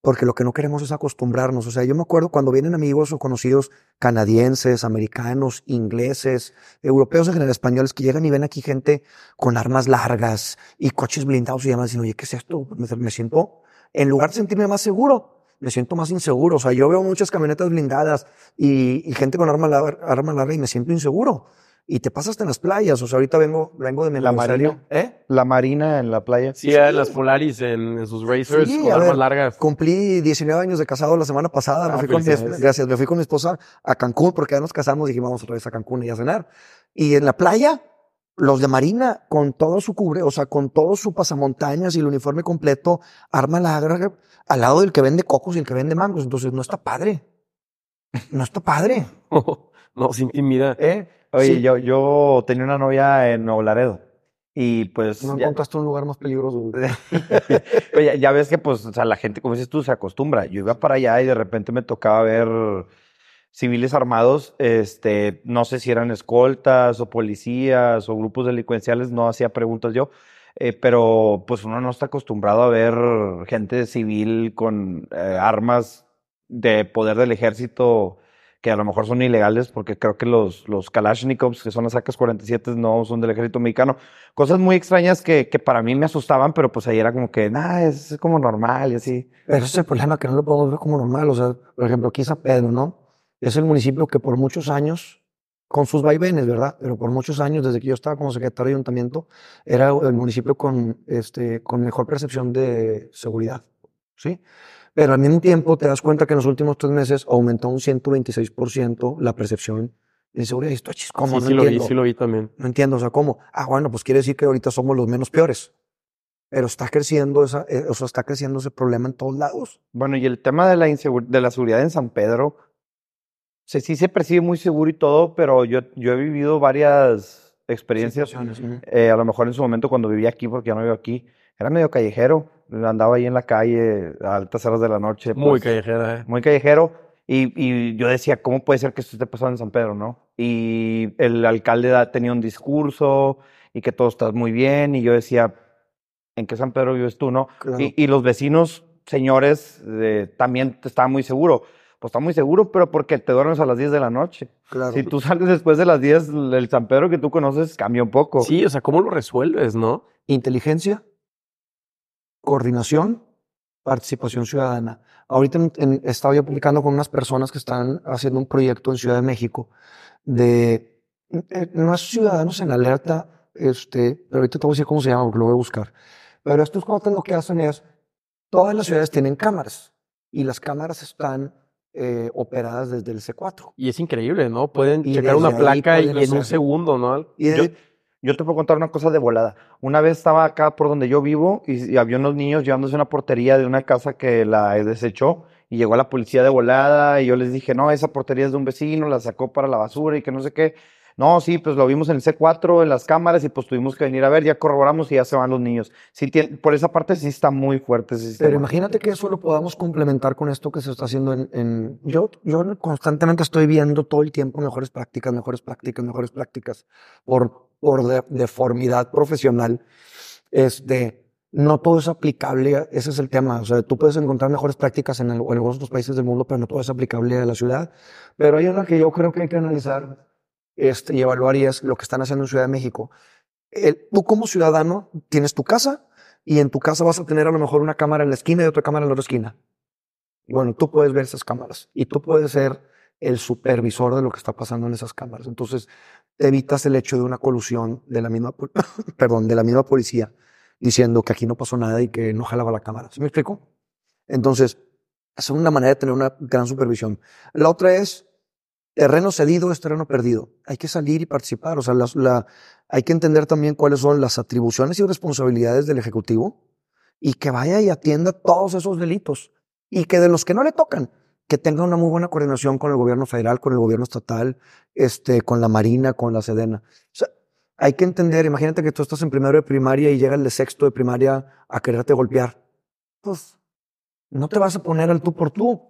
porque lo que no queremos es acostumbrarnos. O sea, yo me acuerdo cuando vienen amigos o conocidos canadienses, americanos, ingleses, europeos en general, españoles, que llegan y ven aquí gente con armas largas y coches blindados y demás, y dicen, oye, ¿qué es esto? Me, me siento En lugar de sentirme más seguro, me siento más inseguro. O sea, yo veo muchas camionetas blindadas y, y gente con arma larga, arma larga y me siento inseguro. Y te pasas hasta en las playas. O sea, ahorita vengo, vengo de mi La marina. ¿Eh? La marina en la playa. Sí, a las Polaris en, en sus racers Sí, con armas ver, largas. Cumplí 19 años de casado la semana pasada. Me Ah, fui con mi, felicidades. esp- gracias, me fui con mi esposa a Cancún porque ya nos casamos y dijimos vamos otra vez a Cancún y a cenar. Y en la playa, los de Marina, con todo su cubre, o sea, con todo su pasamontañas y el uniforme completo, arma larga, al lado del que vende cocos y el que vende mangos. Entonces, no está padre. No está padre. no, se intimida. ¿eh? Oye, Sí. yo, yo tenía una novia en Nuevo Laredo. Y pues. No ya- encontraste un lugar más peligroso. Oye, ya ves que, pues, o sea, la gente, como dices tú, se acostumbra. Yo iba para allá y de repente me tocaba ver civiles armados, este, no sé si eran escoltas o policías o grupos delincuenciales, no hacía preguntas yo, eh, pero pues uno no está acostumbrado a ver gente civil con eh, armas de poder del ejército que a lo mejor son ilegales, porque creo que los, los Kalashnikovs, que son las AK-47, no son del ejército mexicano. Cosas muy extrañas que, que para mí me asustaban, pero pues ahí era como que, nada, es como normal y así. Pero ese es el problema, que no lo podemos ver como normal. O sea, por ejemplo, aquí San Pedro, ¿no? Es el municipio que por muchos años, con sus vaivenes, ¿verdad? Pero por muchos años, desde que yo estaba como secretario de ayuntamiento, era el municipio con, este, con mejor percepción de seguridad, ¿sí? Pero al mismo tiempo te das cuenta que en los últimos tres meses aumentó un 126% la percepción de inseguridad. Y esto, chis, ¿cómo? sí, no sí lo vi, entiendo. sí lo vi también. No entiendo, o sea, ¿cómo? Ah, bueno, pues quiere decir que ahorita somos los menos peores. Pero está creciendo esa, eh, o sea, está creciendo ese problema en todos lados. Bueno, y el tema de la de la seguridad en San Pedro, se, sí se percibe muy seguro y todo, pero yo, yo he vivido varias experiencias. Eh, a lo mejor en su momento cuando vivía aquí, porque ya no vivo aquí, era medio callejero. Andaba ahí en la calle a altas horas de la noche. Muy pues, callejera, ¿eh? muy callejero. Y, y yo decía, ¿cómo puede ser que esto esté pasando en San Pedro, no? Y el alcalde tenía un discurso y que todo está muy bien. Y yo decía, ¿en qué San Pedro vives tú, no? Claro. Y, y los vecinos, señores, eh, también estaban muy seguro. Pues está muy seguro, pero porque te duermes a las 10 de la noche. Claro. Si tú sales después de las 10, el San Pedro que tú conoces cambia un poco. Sí, o sea, ¿cómo lo resuelves, no? Inteligencia, coordinación, participación ciudadana. Ahorita en- en- estaba yo publicando con unas personas que están haciendo un proyecto en Ciudad de México de eh, no es ciudadanos en alerta, este, pero ahorita te voy a decir cómo se llama, porque lo voy a buscar. Pero estos cuates lo que hacen es, todas las ciudades tienen cámaras y las cámaras están eh, operadas desde el C4. Y es increíble, ¿no? Pueden Y checar una placa y en un hacer- segundo, ¿no? Y de- Yo, te puedo contar una cosa de volada. Una vez estaba acá por donde yo vivo y, y había unos niños llevándose una portería de una casa que la desechó y llegó la policía de volada y yo les dije, no, esa portería es de un vecino, la sacó para la basura y que no sé qué. No, sí, pues lo vimos en el C4, en las cámaras y pues tuvimos que venir a ver, ya corroboramos y ya se van los niños. Sí, tien- por esa parte sí está muy fuerte ese sistema. Pero imagínate que eso lo podamos complementar con esto que se está haciendo en... en- yo, yo constantemente estoy viendo todo el tiempo mejores prácticas, mejores prácticas, mejores prácticas, por, por de- deformidad profesional. Este, no todo es aplicable, ese es el tema. O sea, tú puedes encontrar mejores prácticas en, el- en algunos otros países del mundo, pero no todo es aplicable a la ciudad. Pero hay una que yo creo que hay que analizar este, y evaluar y es lo que están haciendo en Ciudad de México. El- tú como ciudadano tienes tu casa y en tu casa vas a tener a lo mejor una cámara en la esquina y otra cámara en la otra esquina. Bueno, tú puedes ver esas cámaras y tú puedes ser el supervisor de lo que está pasando en esas cámaras. Entonces, evitas el hecho de una colusión de la misma, perdón, de la misma policía diciendo que aquí no pasó nada y que no jalaba la cámara. ¿Sí me explico? Entonces, es una manera de tener una gran supervisión. La otra es terreno cedido es terreno perdido. Hay que salir y participar. O sea, la, hay que entender también cuáles son las atribuciones y responsabilidades del Ejecutivo y que vaya y atienda todos esos delitos. Y que de los que no le tocan, que tenga una muy buena coordinación con el gobierno federal, con el gobierno estatal, este, con la Marina, con la Sedena. O sea, hay que entender, imagínate que tú estás en primero de primaria y llega el de sexto de primaria a quererte golpear. Pues no te vas a poner al tú por tú.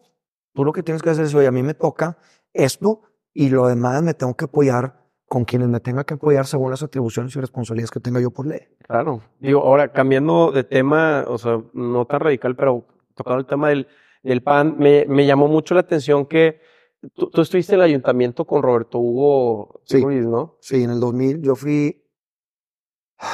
Tú lo que tienes que hacer es, oye, a mí me toca esto y lo demás me tengo que apoyar con quienes me tenga que apoyar según las atribuciones y responsabilidades que tenga yo por ley. Claro. Digo, ahora, cambiando de tema, o sea, no tan radical, pero tocando el tema del, del PAN, me, me llamó mucho la atención que tú, tú estuviste en el ayuntamiento con Roberto Hugo Sí. Ruiz, ¿no? Sí, en el 2000 yo fui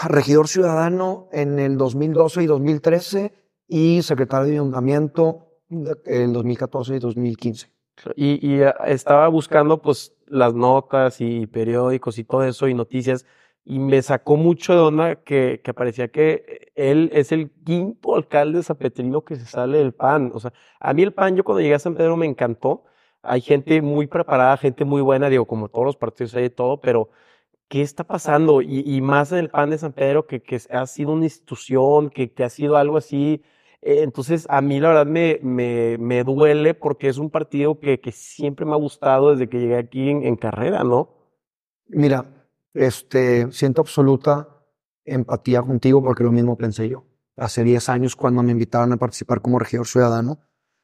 regidor ciudadano en el 2012 y 2013 y secretario de ayuntamiento en 2014 y 2015. Y, y eh, estaba buscando pues las notas y periódicos y todo eso y noticias y me sacó mucho de onda que, que parecía que él es el quinto alcalde zapetrino que se sale del PAN. O sea, a mí el PAN, yo cuando llegué a San Pedro me encantó. Hay gente muy preparada, gente muy buena, digo, como todos los partidos hay de todo, pero ¿qué está pasando? Y, y más en el PAN de San Pedro, que, que ha sido una institución, que, que ha sido algo así. Eh, entonces, a mí la verdad me, me, me duele porque es un partido que, que siempre me ha gustado desde que llegué aquí en, en carrera, ¿no? Mira, este, siento absoluta empatía contigo porque lo mismo pensé yo. Hace 10 años cuando me invitaron a participar como regidor ciudadano,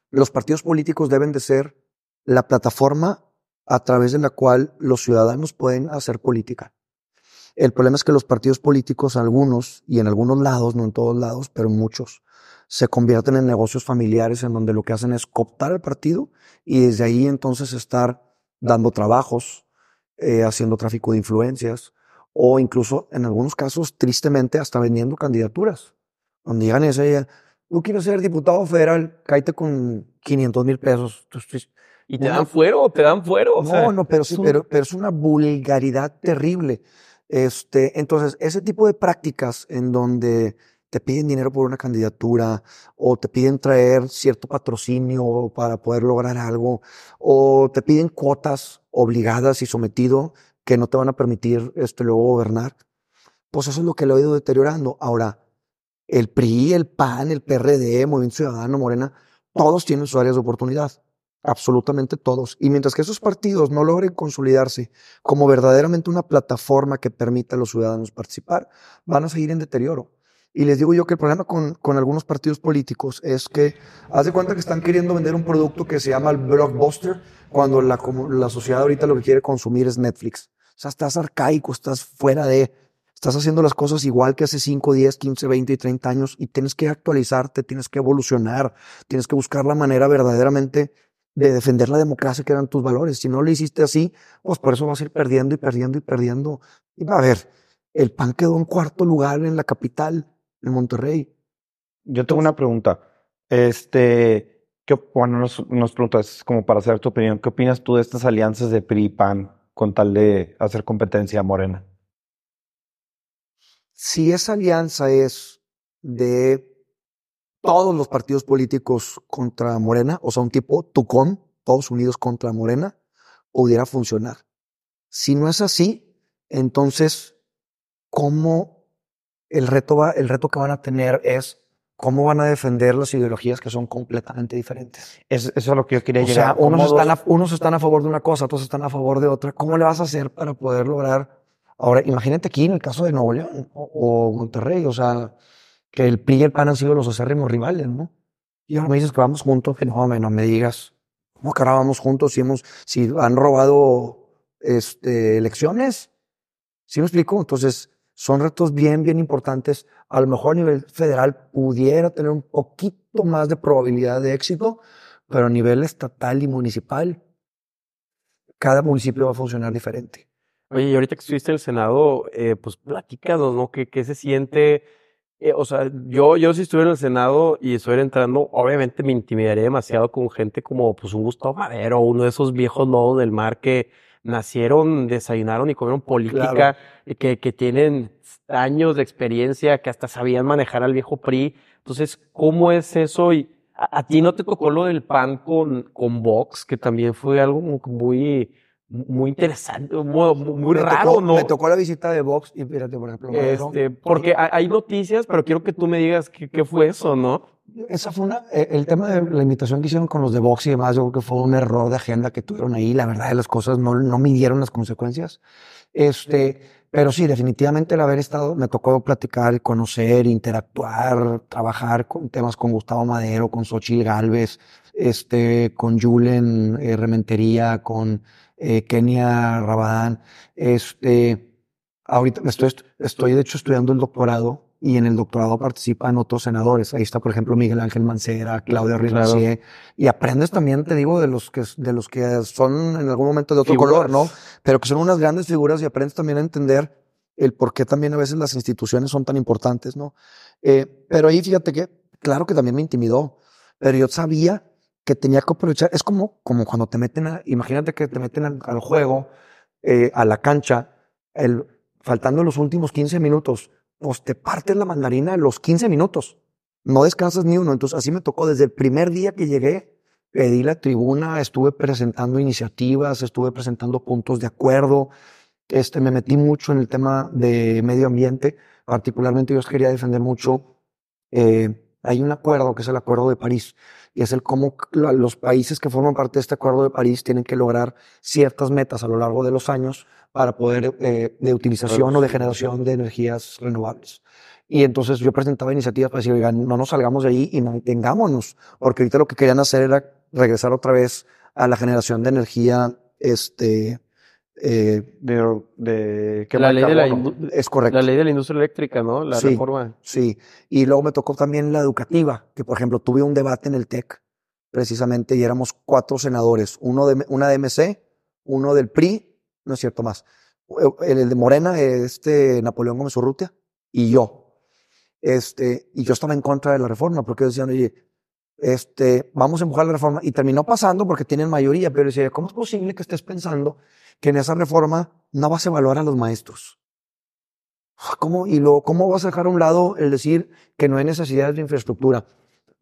los partidos políticos deben de ser la plataforma a través de la cual los ciudadanos pueden hacer política. El problema es que los partidos políticos, algunos, y en algunos lados, no en todos lados, pero muchos, se convierten en negocios familiares en donde lo que hacen es cooptar el partido y desde ahí entonces estar dando trabajos, eh, haciendo tráfico de influencias o incluso en algunos casos, tristemente, hasta vendiendo candidaturas. Donde llegan y dicen, tú quieres ser diputado federal, cállate con 500 mil pesos. ¿Y te dan fuero? ¿Te dan fuero? O no, sea, no, pero sí, es un- pero, pero es una vulgaridad terrible. Este, entonces, ese tipo de prácticas en donde te piden dinero por una candidatura o te piden traer cierto patrocinio para poder lograr algo o te piden cuotas obligadas y sometido que no te van a permitir este, luego gobernar, pues eso es lo que lo ha ido deteriorando. Ahora, el PRI, el PAN, el PRD, Movimiento Ciudadano, Morena, todos tienen sus áreas de oportunidad. Absolutamente todos. Y mientras que esos partidos no logren consolidarse como verdaderamente una plataforma que permita a los ciudadanos participar, van a seguir en deterioro. Y les digo yo que el problema con, con algunos partidos políticos es que haz de cuenta que están queriendo vender un producto que se llama el blockbuster, cuando la, la sociedad ahorita lo que quiere consumir es Netflix. O sea, estás arcaico, estás fuera de, estás haciendo las cosas igual que hace 5, 10, 15, 20 y 30 años y tienes que actualizarte, tienes que evolucionar, tienes que buscar la manera verdaderamente de defender la democracia que eran tus valores. Si no lo hiciste así, pues por eso vas a ir perdiendo y perdiendo y perdiendo. Y va a ver, el PAN quedó en cuarto lugar en la capital, en Monterrey. Yo tengo una pregunta. Este, ¿qué, bueno, nos, nos preguntas como para saber tu opinión. ¿Qué opinas tú de estas alianzas de PRI y PAN con tal de hacer competencia a Morena? Si esa alianza es de todos los partidos políticos contra Morena, o sea, un tipo tucón, todos unidos contra Morena, pudiera funcionar. Si no es así, entonces, ¿cómo el reto, va, el reto que van a tener es cómo van a defender las ideologías que son completamente diferentes? Es- eso es lo que yo quería O sea, llegar. unos ¿Cómo están, dos- a, unos están a favor de una cosa, otros están a favor de otra. ¿Cómo le vas a hacer para poder lograr? Ahora, imagínate aquí en el caso de Nuevo León o, o Monterrey, o sea, que el PRI y el PAN han sido los acérrimos rivales, ¿no? Y ahora me dices que vamos juntos, que no, me- no me digas. ¿Cómo que ahora vamos juntos si, hemos, si han robado este, elecciones? ¿Sí me explico? Entonces, son retos bien, bien importantes. A lo mejor a nivel federal pudiera tener un poquito más de probabilidad de éxito, pero a nivel estatal y municipal, cada municipio va a funcionar diferente. Oye, y ahorita que estuviste en el Senado, eh, pues platícanos, ¿no? ¿Qué, qué se siente? Eh, o sea, yo, yo si estuviera en el Senado y estuviera entrando, obviamente me intimidaría demasiado con gente como pues un Gustavo Madero, uno de esos viejos lobos del mar que nacieron, desayunaron y comieron política, Claro. y que, que tienen años de experiencia, que hasta sabían manejar al viejo PRI. Entonces, ¿cómo es eso? Y a, a ti no te tocó lo del PAN con, con Vox, que también fue algo mu- muy, muy interesante, muy, muy me raro, tocó, ¿no? Me tocó la visita de Vox y fíjate, por ejemplo. Este, porque hay noticias, pero quiero que tú me digas qué, qué fue eso, ¿no? Esa fue una, eh, el tema de la invitación que hicieron con los de Vox y demás, yo creo que fue un error de agenda que tuvieron ahí. La verdad de las cosas no, no midieron las consecuencias. Este, pero sí, definitivamente el haber estado, me tocó platicar, conocer, interactuar, trabajar con temas con Gustavo Madero, con Xochitl Galvez, este, con Julen eh, Rementería, con eh, Kenia Rabadán. Este, ahorita estoy, estoy de hecho estudiando el doctorado y en el doctorado participan otros senadores. Ahí está, por ejemplo, Miguel Ángel Mancera, Claudia Ruiz Claro. Y aprendes también, te digo, de los que, de los que son en algún momento de otro Figuras. color, ¿no? Pero que son unas grandes figuras y aprendes también a entender el por qué también a veces las instituciones son tan importantes, ¿no? Eh, pero ahí fíjate que claro que también me intimidó, pero yo sabía que tenía que aprovechar. Es como, como cuando te meten a, imagínate que te meten al, juego, eh, a la cancha, el, faltando los últimos 15 minutos, pues te partes la mandarina los 15 minutos. No descansas ni uno. Entonces así me tocó desde el primer día que llegué, pedí la tribuna, estuve presentando iniciativas, estuve presentando puntos de acuerdo, este, me metí mucho en el tema de medio ambiente, particularmente yo quería defender mucho, eh, hay un acuerdo que es el Acuerdo de París, y es el cómo los países que forman parte de este Acuerdo de París tienen que lograr ciertas metas a lo largo de los años para poder, eh, de utilización o de generación de energías renovables. Y entonces yo presentaba iniciativas para decir, oigan, no nos salgamos de ahí y mantengámonos, porque ahorita lo que querían hacer era regresar otra vez a la generación de energía, este, eh, de, de la ley de la es correcto. La ley de la industria eléctrica, ¿no? La sí, reforma. Sí. Y luego me tocó también la educativa, que por ejemplo tuve un debate en el TEC, precisamente, y éramos cuatro senadores, uno de una de MC, uno del PRI, no es cierto más, el, de Morena, este Napoleón Gómez Urrutia, y yo. Este, y yo estaba en contra de la reforma, porque decían, oye, este, vamos a empujar la reforma, y terminó pasando porque tienen mayoría, pero decía, ¿cómo es posible que estés pensando que en esa reforma no vas a evaluar a los maestros. ¿Cómo? Y ¿cómo vas a dejar a un lado el decir que no hay necesidades de infraestructura?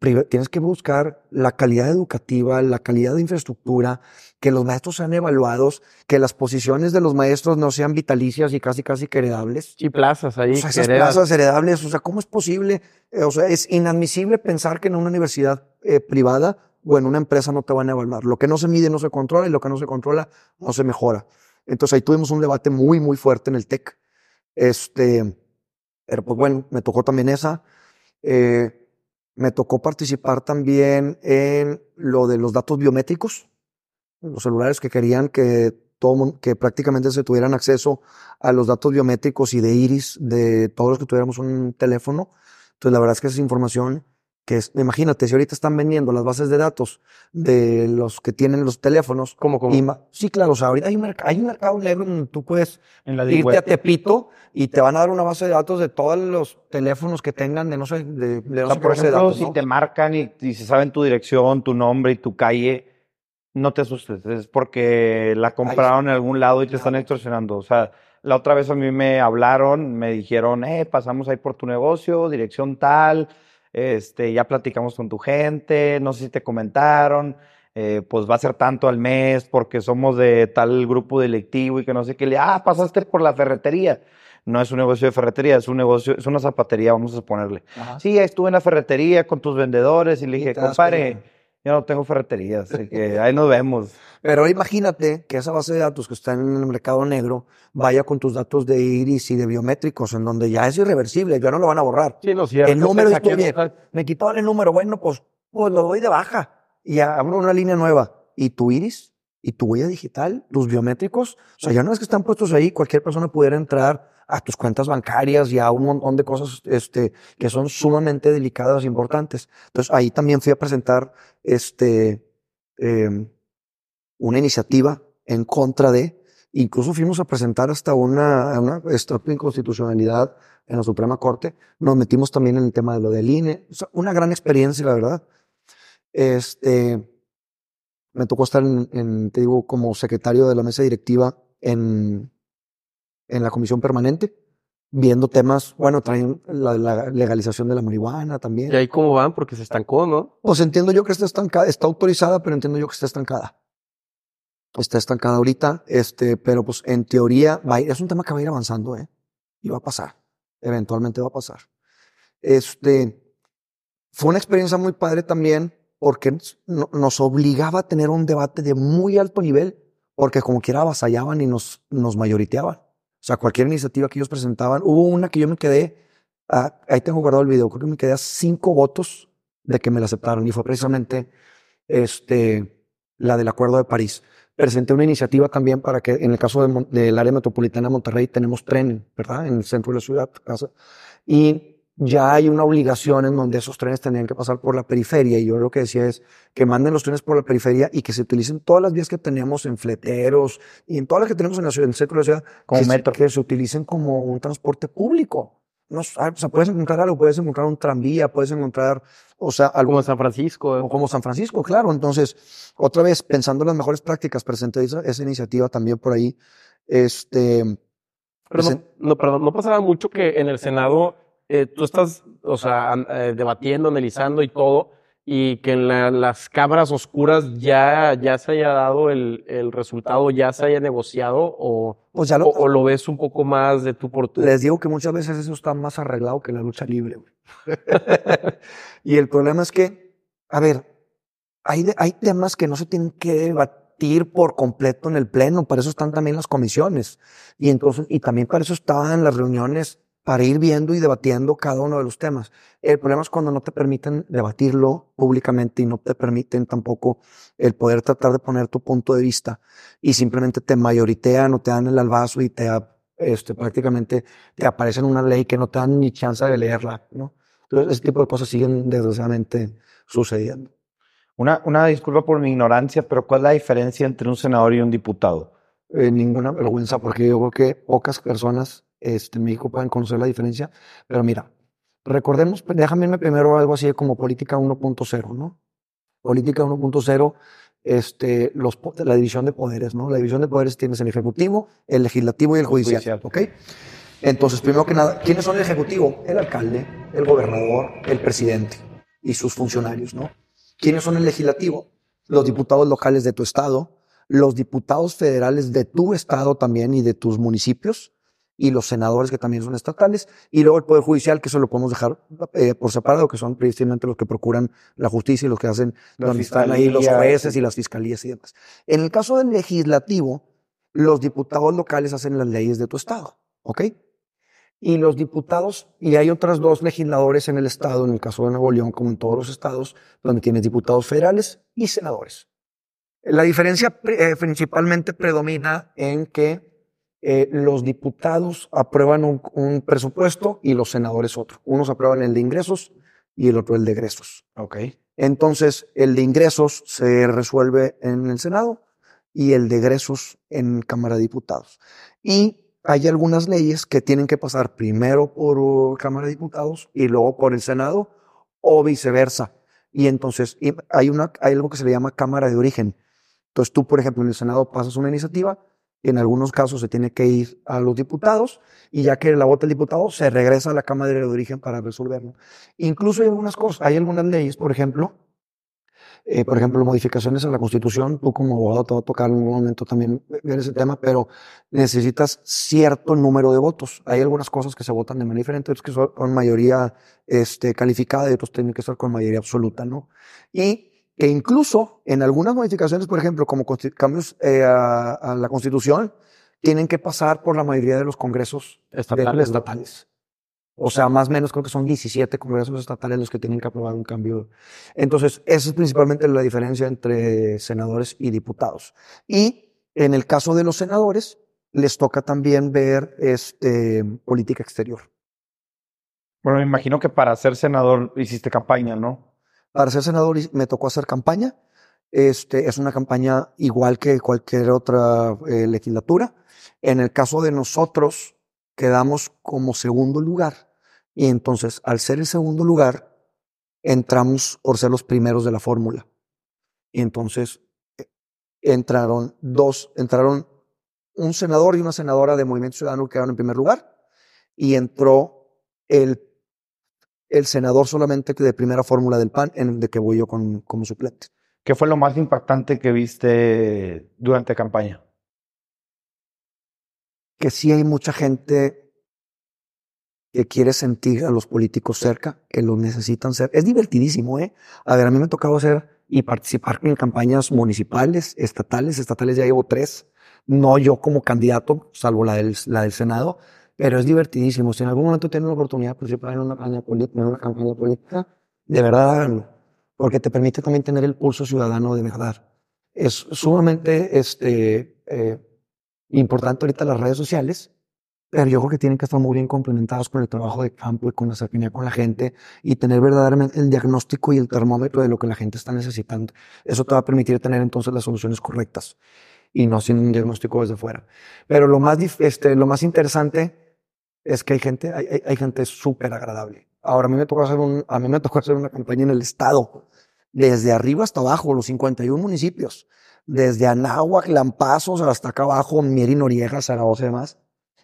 Tienes que buscar la calidad educativa, la calidad de infraestructura, que los maestros sean evaluados, que las posiciones de los maestros no sean vitalicias y casi, casi que heredables. Y plazas ahí. O sea, esas plazas heredables, o sea, ¿cómo es posible? O sea, es inadmisible pensar que en una universidad eh, privada o en una empresa no te van a evaluar. Lo que no se mide no se controla y lo que no se controla no se mejora. Entonces ahí tuvimos un debate muy, muy fuerte en el TEC. Este, pero pues bueno, me tocó también esa. Eh, me tocó participar también en lo de los datos biométricos, los celulares que querían que todo, que prácticamente se tuvieran acceso a los datos biométricos y de iris de todos los que tuviéramos un teléfono. Entonces la verdad es que esa información que es, imagínate, si ahorita están vendiendo las bases de datos de los que tienen los teléfonos. ¿Cómo, cómo? sí, claro, o sea, ahorita hay un, hay un mercado negro donde tú puedes en la irte a Tepito y te van a dar una base de datos de todos los teléfonos que tengan de no sé, de, de o sea, por ejemplo, si te marcan y, y se saben tu dirección, tu nombre y tu calle, no te asustes, es porque la compraron en algún lado y te están extorsionando. O sea, la otra vez a mí me hablaron, me dijeron, eh, pasamos ahí por tu negocio, dirección tal, este, ya platicamos con tu gente, no sé si te comentaron, eh, pues va a ser tanto al mes porque somos de tal grupo delictivo y que no sé qué, le, ah, pasaste por la ferretería. No es un negocio de ferretería, es un negocio, es una zapatería, vamos a ponerle. Sí, estuve en la ferretería con tus vendedores y le dije, compadre, yo no tengo ferretería, así que ahí nos vemos. Pero imagínate que esa base de datos que está en el mercado negro vaya con tus datos de iris y de biométricos, en donde ya es irreversible, ya no lo van a borrar. Sí, no, cierto. El número es bien. Me quitaron el número, bueno, pues, pues lo doy de baja y abro una línea nueva. ¿Y tu iris? ¿Y tu huella digital? ¿Tus biométricos? O sea, ya no es que están puestos ahí, cualquier persona pudiera entrar a tus cuentas bancarias y a un montón de cosas este, que son sumamente delicadas e importantes. Entonces ahí también fui a presentar este, eh, una iniciativa en contra de, incluso fuimos a presentar hasta una, una de inconstitucionalidad en la Suprema Corte. Nos metimos también en el tema de lo del INE. O sea, una gran experiencia, la verdad. Este, me tocó estar en, en, te digo, como secretario de la mesa directiva en, en la comisión permanente, viendo temas, bueno, traen la, la, legalización de la marihuana también. ¿Y ahí cómo van? Porque se estancó, ¿no? Pues entiendo yo que está estancada, está autorizada, pero entiendo yo que está estancada. Está estancada ahorita, este, pero pues en teoría va es un tema que va a ir avanzando, ¿eh? Y va a pasar. Eventualmente va a pasar. Este, fue una experiencia muy padre también porque nos obligaba a tener un debate de muy alto nivel, porque como quiera avasallaban y nos, nos mayoriteaban. O sea, cualquier iniciativa que ellos presentaban. Hubo una que yo me quedé, ah, ahí tengo guardado el video, creo que me quedé a cinco votos de que me la aceptaron y fue precisamente este, la del Acuerdo de París. Presenté una iniciativa también para que en el caso del área metropolitana de Monterrey tenemos tren, ¿verdad? En el centro de la ciudad. Y ya hay una obligación en donde esos trenes tendrían que pasar por la periferia. Y yo lo que decía es que manden los trenes por la periferia y que se utilicen todas las vías que tenemos en fleteros y en todas las que tenemos en, la ciudad, en el centro de la ciudad, como que, metro. Se, que se utilicen como un transporte público. no, o sea, puedes encontrar algo, puedes encontrar un tranvía, puedes encontrar, o sea, algo Como San Francisco. o como San Francisco, claro. Entonces, otra vez, pensando en las mejores prácticas, presenté esa, esa iniciativa también por ahí. Este, Pero no, Presen- no, perdón, no pasaba mucho que en el Senado eh, tú estás, o sea, eh, debatiendo, analizando y todo, y que en la- las cámaras oscuras ya, ya se haya dado el, el resultado, ya se haya negociado, o, pues ya lo, o, o lo ves un poco más de tú por tú. les digo que muchas veces eso está más arreglado que la lucha libre. y el problema es que, a ver, hay, hay temas que no se tienen que debatir por completo en el pleno, para eso están también las comisiones. Y entonces, y también para eso estaban las reuniones para ir viendo y debatiendo cada uno de los temas. El problema es cuando no te permiten debatirlo públicamente y no te permiten tampoco el poder tratar de poner tu punto de vista y simplemente te mayoritean o te dan el albazo y te, este, prácticamente te aparece en una ley que no te dan ni chance de leerla, ¿no? Entonces, ese tipo de cosas siguen desgraciadamente sucediendo. Una, una disculpa por mi ignorancia, pero ¿cuál es la diferencia entre un senador y un diputado? Eh, ninguna vergüenza, porque yo creo que pocas personas este, en México pueden conocer la diferencia. Pero mira, recordemos, déjame irme primero algo así como política 1.0, ¿no? Política 1.0, este, los, la división de poderes, ¿no? La división de poderes tienes el ejecutivo, el legislativo y el judicial, Judicial. ¿ok? Entonces, primero que nada, ¿quiénes son el ejecutivo? El alcalde, el gobernador, el presidente y sus funcionarios, ¿no? ¿Quiénes son el legislativo? Los diputados locales de tu estado, los diputados federales de tu estado también y de tus municipios, y los senadores que también son estatales, y luego el Poder Judicial, que eso lo podemos dejar eh, por separado, que son precisamente los que procuran la justicia y los que hacen, donde están ahí los jueces y las fiscalías y demás. En el caso del legislativo, los diputados locales hacen las leyes de tu estado, ¿ok? Y los diputados, y hay otras dos legisladores en el estado, en el caso de Nuevo León, como en todos los estados, donde tienes diputados federales y senadores. La diferencia eh, principalmente predomina en que eh, los diputados aprueban un, un presupuesto y los senadores otro. Unos aprueban el de ingresos y el otro el de egresos. Ok. Entonces, el de ingresos se resuelve en el Senado y el de egresos en Cámara de Diputados. Y hay algunas leyes que tienen que pasar primero por uh, Cámara de Diputados y luego por el Senado o viceversa. Y entonces hay, una, hay algo que se le llama Cámara de Origen. Entonces tú, por ejemplo, en el Senado pasas una iniciativa, en algunos casos se tiene que ir a los diputados y ya que la vota el diputado, se regresa a la Cámara de Origen para resolverlo. Incluso hay algunas cosas, hay algunas leyes, por ejemplo, eh, por ejemplo, modificaciones a la Constitución, tú como abogado te va a tocar en un momento también ver ese tema, pero necesitas cierto número de votos. Hay algunas cosas que se votan de manera diferente, otras que son con mayoría este, calificada y otros tienen que ser con mayoría absoluta, ¿no? Y que incluso en algunas modificaciones, por ejemplo, como cambios eh, a, a la Constitución, tienen que pasar por la mayoría de los congresos Estatales, estatales. O sea, más o menos creo que son 17 congresos estatales los que tienen que aprobar un cambio. Entonces, esa es principalmente la diferencia entre senadores y diputados. Y en el caso de los senadores, les toca también ver este, política exterior. Bueno, me imagino que para ser senador hiciste campaña, ¿no? Para ser senador me tocó hacer campaña. Este, es una campaña igual que cualquier otra eh, legislatura. En el caso de nosotros, quedamos como segundo lugar. Y entonces, al ser el segundo lugar, entramos por ser los primeros de la fórmula. Y entonces eh, entraron dos, entraron un senador y una senadora de Movimiento Ciudadano que quedaron en primer lugar. Y entró el el senador solamente de primera fórmula del PAN, en el de que voy yo con, como suplente. ¿Qué fue lo más impactante que viste durante campaña? Que sí hay mucha gente que quiere sentir a los políticos cerca, que los necesitan ser. Es divertidísimo, ¿eh? A ver, a mí me ha tocado hacer y participar en campañas municipales, estatales. Estatales ya llevo tres. No yo como candidato, salvo la del, la del Senado, pero es divertidísimo. Si en algún momento tienen la oportunidad de participar en una campaña política, en una campaña política, de verdad háganlo, porque te permite también tener el pulso ciudadano de verdad. Es sumamente este, eh, importante ahorita las redes sociales, pero yo creo que tienen que estar muy bien complementados con el trabajo de campo y con la cercanía con la gente y tener verdaderamente el diagnóstico y el termómetro de lo que la gente está necesitando. Eso te va a permitir tener entonces las soluciones correctas y no sin un diagnóstico desde fuera. Pero lo más, este, lo más interesante es que hay gente, hay, gente súper agradable. Ahora, a mí me tocó hacer a mí una campaña en el estado, desde arriba hasta abajo, los 51 municipios, desde Anáhuac, Lampazos, hasta acá abajo, Mier y Noriega, Zaragoza y demás.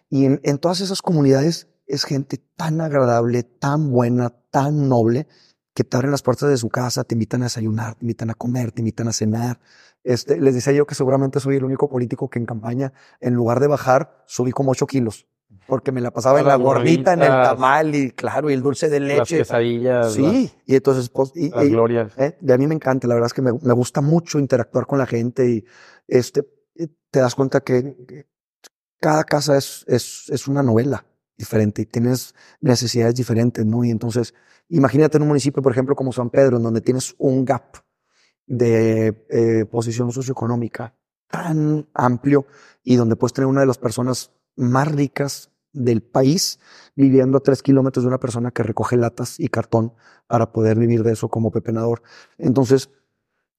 Y en, en todas esas comunidades es gente tan agradable, tan buena, tan noble, que te abren las puertas de su casa, te invitan a desayunar, te invitan a comer, te invitan a cenar. Este, les decía yo que seguramente soy el único político que en campaña, en lugar de bajar, subí como 8 kilos. Porque me la pasaba en la Las gordita, en el tamal y claro, y el dulce de Las leche. quesadillas, Sí, y entonces, pues, y- las, las y- glorias. ¿eh? De a mí me encanta, la verdad es que me, me gusta mucho interactuar con la gente y este, te das cuenta que, que cada casa es, es, es una novela diferente y tienes necesidades diferentes, ¿no? Y entonces, imagínate en un municipio, por ejemplo, como San Pedro, en donde tienes un gap de eh, posición socioeconómica tan amplio y donde puedes tener una de las personas más ricas del país viviendo a tres kilómetros de una persona que recoge latas y cartón para poder vivir de eso como pepenador. Entonces,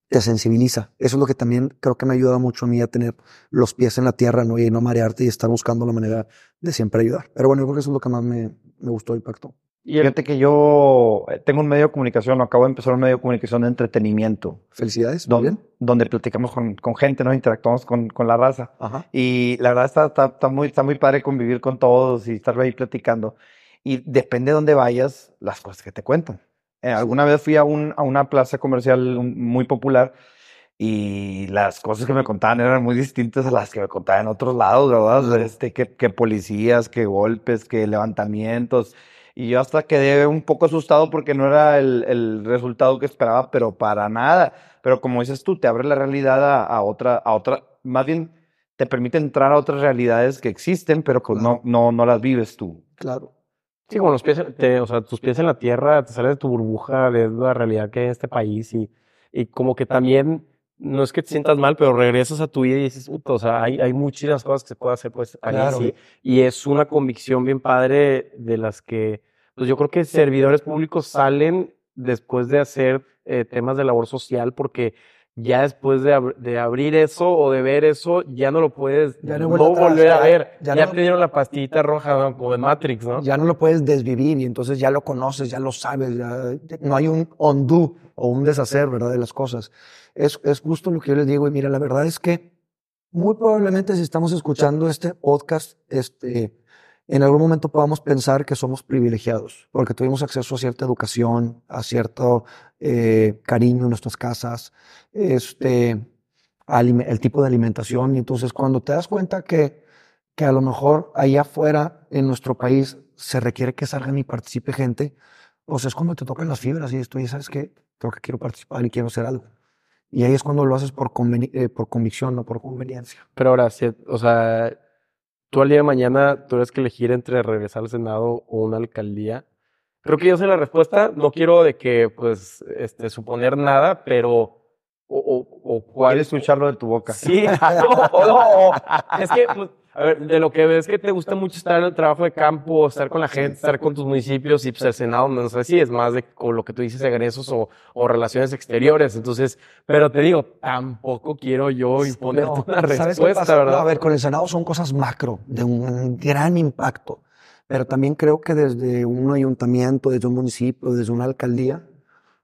te sensibiliza. Eso es lo que también creo que me ha ayudado mucho a mí a tener los pies en la tierra, ¿no? Y no marearte y estar buscando la manera de siempre ayudar. Pero bueno, yo creo que eso es lo que más me, me gustó impactó. Y el- Fíjate que yo eh, tengo un medio de comunicación, acabo de empezar un medio de comunicación de entretenimiento, Felicidades. muy donde, bien. donde platicamos con, con gente, ¿no? Interactuamos con, con la raza. Ajá. Y la verdad está, está, está muy, está muy padre convivir con todos y estar ahí platicando. Y depende de dónde vayas, las cosas que te cuentan. Eh, alguna vez fui a, un, a una plaza comercial muy popular y las cosas que me contaban eran muy distintas a las que me contaban en otros lados, ¿verdad? Este, que, que policías, que golpes, que levantamientos. Y yo hasta quedé un poco asustado porque no era el, el resultado que esperaba, pero para nada. Pero como dices tú, te abre la realidad a, a otra, a otra, más bien te permite entrar a otras realidades que existen, pero que no, Claro. no, no las vives tú. Claro. Sí, con los pies, te- o sea, tus pies en la tierra, te sales de tu burbuja, de la realidad que hay en este país y, y como que también, no es que te sientas mal, pero regresas a tu vida y dices, "Puta, o sea, hay, hay muchísimas cosas que se puede hacer pues Claro. sí". Y es una convicción bien padre de las que, pues yo creo que servidores públicos salen después de hacer eh, temas de labor social porque ya después de, ab- de abrir eso o de ver eso, ya no lo puedes Ya no no, vuelve atrás, volver a ver. ya Ya, no- te dieron la pastillita roja ¿no? como en Matrix, ¿no? Ya no lo puedes desvivir y entonces ya lo conoces, ya lo sabes, no hay un undo o un deshacer, ¿verdad? De las cosas. Es, es justo lo que yo les digo y mira, la verdad es que muy probablemente si estamos escuchando este podcast, este, en algún momento podamos pensar que somos privilegiados porque tuvimos acceso a cierta educación, a cierto eh, cariño en nuestras casas, este, el tipo de alimentación y entonces cuando te das cuenta que que a lo mejor allá afuera en nuestro país se requiere que salgan y participe gente, pues es cuando te tocan las fibras y esto, y sabes que creo que quiero participar y quiero hacer algo. Y ahí es cuando lo haces por, conveni- eh, por convicción, no por conveniencia. Pero ahora, si- o sea, tú al día de mañana tuvieras que elegir entre regresar al Senado o una alcaldía. Creo que yo sé la respuesta. No quiero de que, pues, este, suponer nada, pero. O, o, o cuál ¿Quieres escucharlo de tu boca? Sí, no, no, es que, pues, a ver, de lo que ves que te gusta mucho estar en el trabajo de campo, estar con la gente, estar con tus municipios y pues el Senado, no sé si es más de con lo que tú dices, egresos o, o relaciones exteriores. Entonces, pero te digo, tampoco quiero yo imponerte una ¿sabes qué respuesta? ¿verdad? A ver, con el Senado son cosas macro, de un gran impacto. Pero también creo que desde un ayuntamiento, desde un municipio, desde una alcaldía,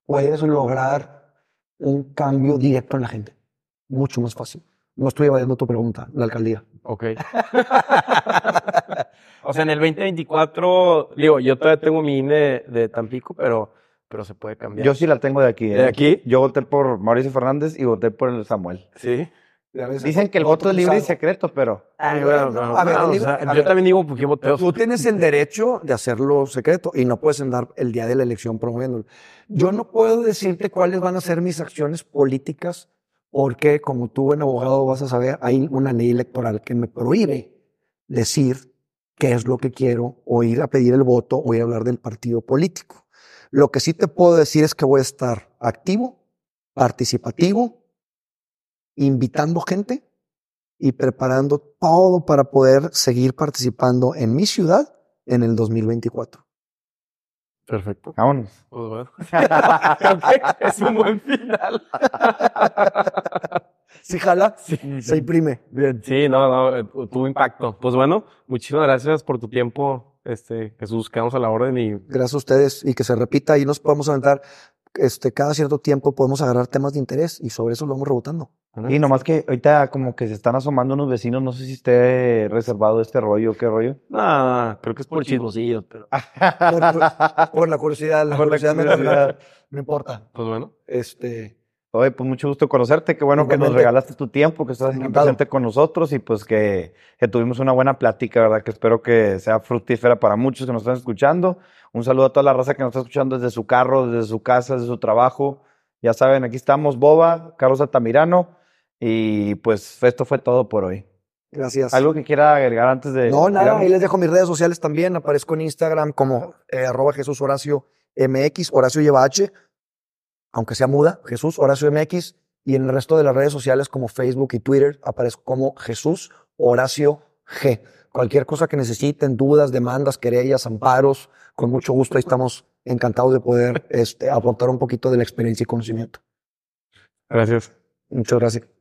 puedes lograr un cambio directo en la gente. Mucho más fácil. No estoy evadiendo tu pregunta, la alcaldía. Ok. o sea, en el 2024, digo, yo todavía tengo mi INE de Tampico, pero, pero se puede cambiar. Yo sí la tengo de aquí. ¿eh? ¿De aquí? Yo voté por Mauricio Fernández y voté por el Samuel. Sí. Dicen que el voto es libre y secreto, pero Ay, bueno, bueno, A ver, o sea, a yo ver. también digo porque voté. Tú tienes el derecho de hacerlo secreto y no puedes andar el día de la elección promoviéndolo. Yo no puedo decirte cuáles van a ser mis acciones políticas porque, como tú, buen abogado, vas a saber, hay una ley electoral que me prohíbe decir qué es lo que quiero o ir a pedir el voto o ir a hablar del partido político. Lo que sí te puedo decir es que voy a estar activo, participativo, invitando gente y preparando todo para poder seguir participando en mi ciudad en el 2024. Perfecto. vámonos. Pues es un buen final. ¿Sí jala? Sí. Se imprime. Bien. Sí, no, no, eh, tuvo impacto. Pues bueno, muchísimas gracias por tu tiempo, Este, Jesús, quedamos a la orden y Gracias a ustedes y que se repita y nos podemos aventar. Este, cada cierto tiempo podemos agarrar temas de interés y sobre eso lo vamos rebotando. Y nomás que ahorita como que se están asomando unos vecinos, no sé si esté reservado este rollo, qué rollo. No, creo que es por chismosillos, pero Por, por la curiosidad, la Por la curiosidad, me- curiosidad. no importa. pues bueno. Este, Oye, pues mucho gusto conocerte, qué bueno que nos regalaste tu tiempo, que estás aquí presente con nosotros y pues que, que tuvimos una buena plática, ¿verdad? Que espero que sea fructífera para muchos que nos están escuchando. Un saludo a toda la raza que nos está escuchando desde su carro, desde su casa, desde su trabajo. Ya saben, aquí estamos, Boba, Carlos Altamirano y pues esto fue todo por hoy. gracias. ¿Algo que quiera agregar antes de... No, nada, retirarnos? ahí les dejo mis redes sociales también. Aparezco en Instagram como eh, arroba Jesús Horacio MX. Horacio lleva H, aunque sea muda, Jesús Horacio MX. Y en el resto de las redes sociales como Facebook y Twitter aparezco como Jesús Horacio G. Cualquier cosa que necesiten, dudas, demandas, querellas, amparos, con mucho gusto ahí estamos encantados de poder este, aportar un poquito de la experiencia y conocimiento. Gracias. Muchas gracias.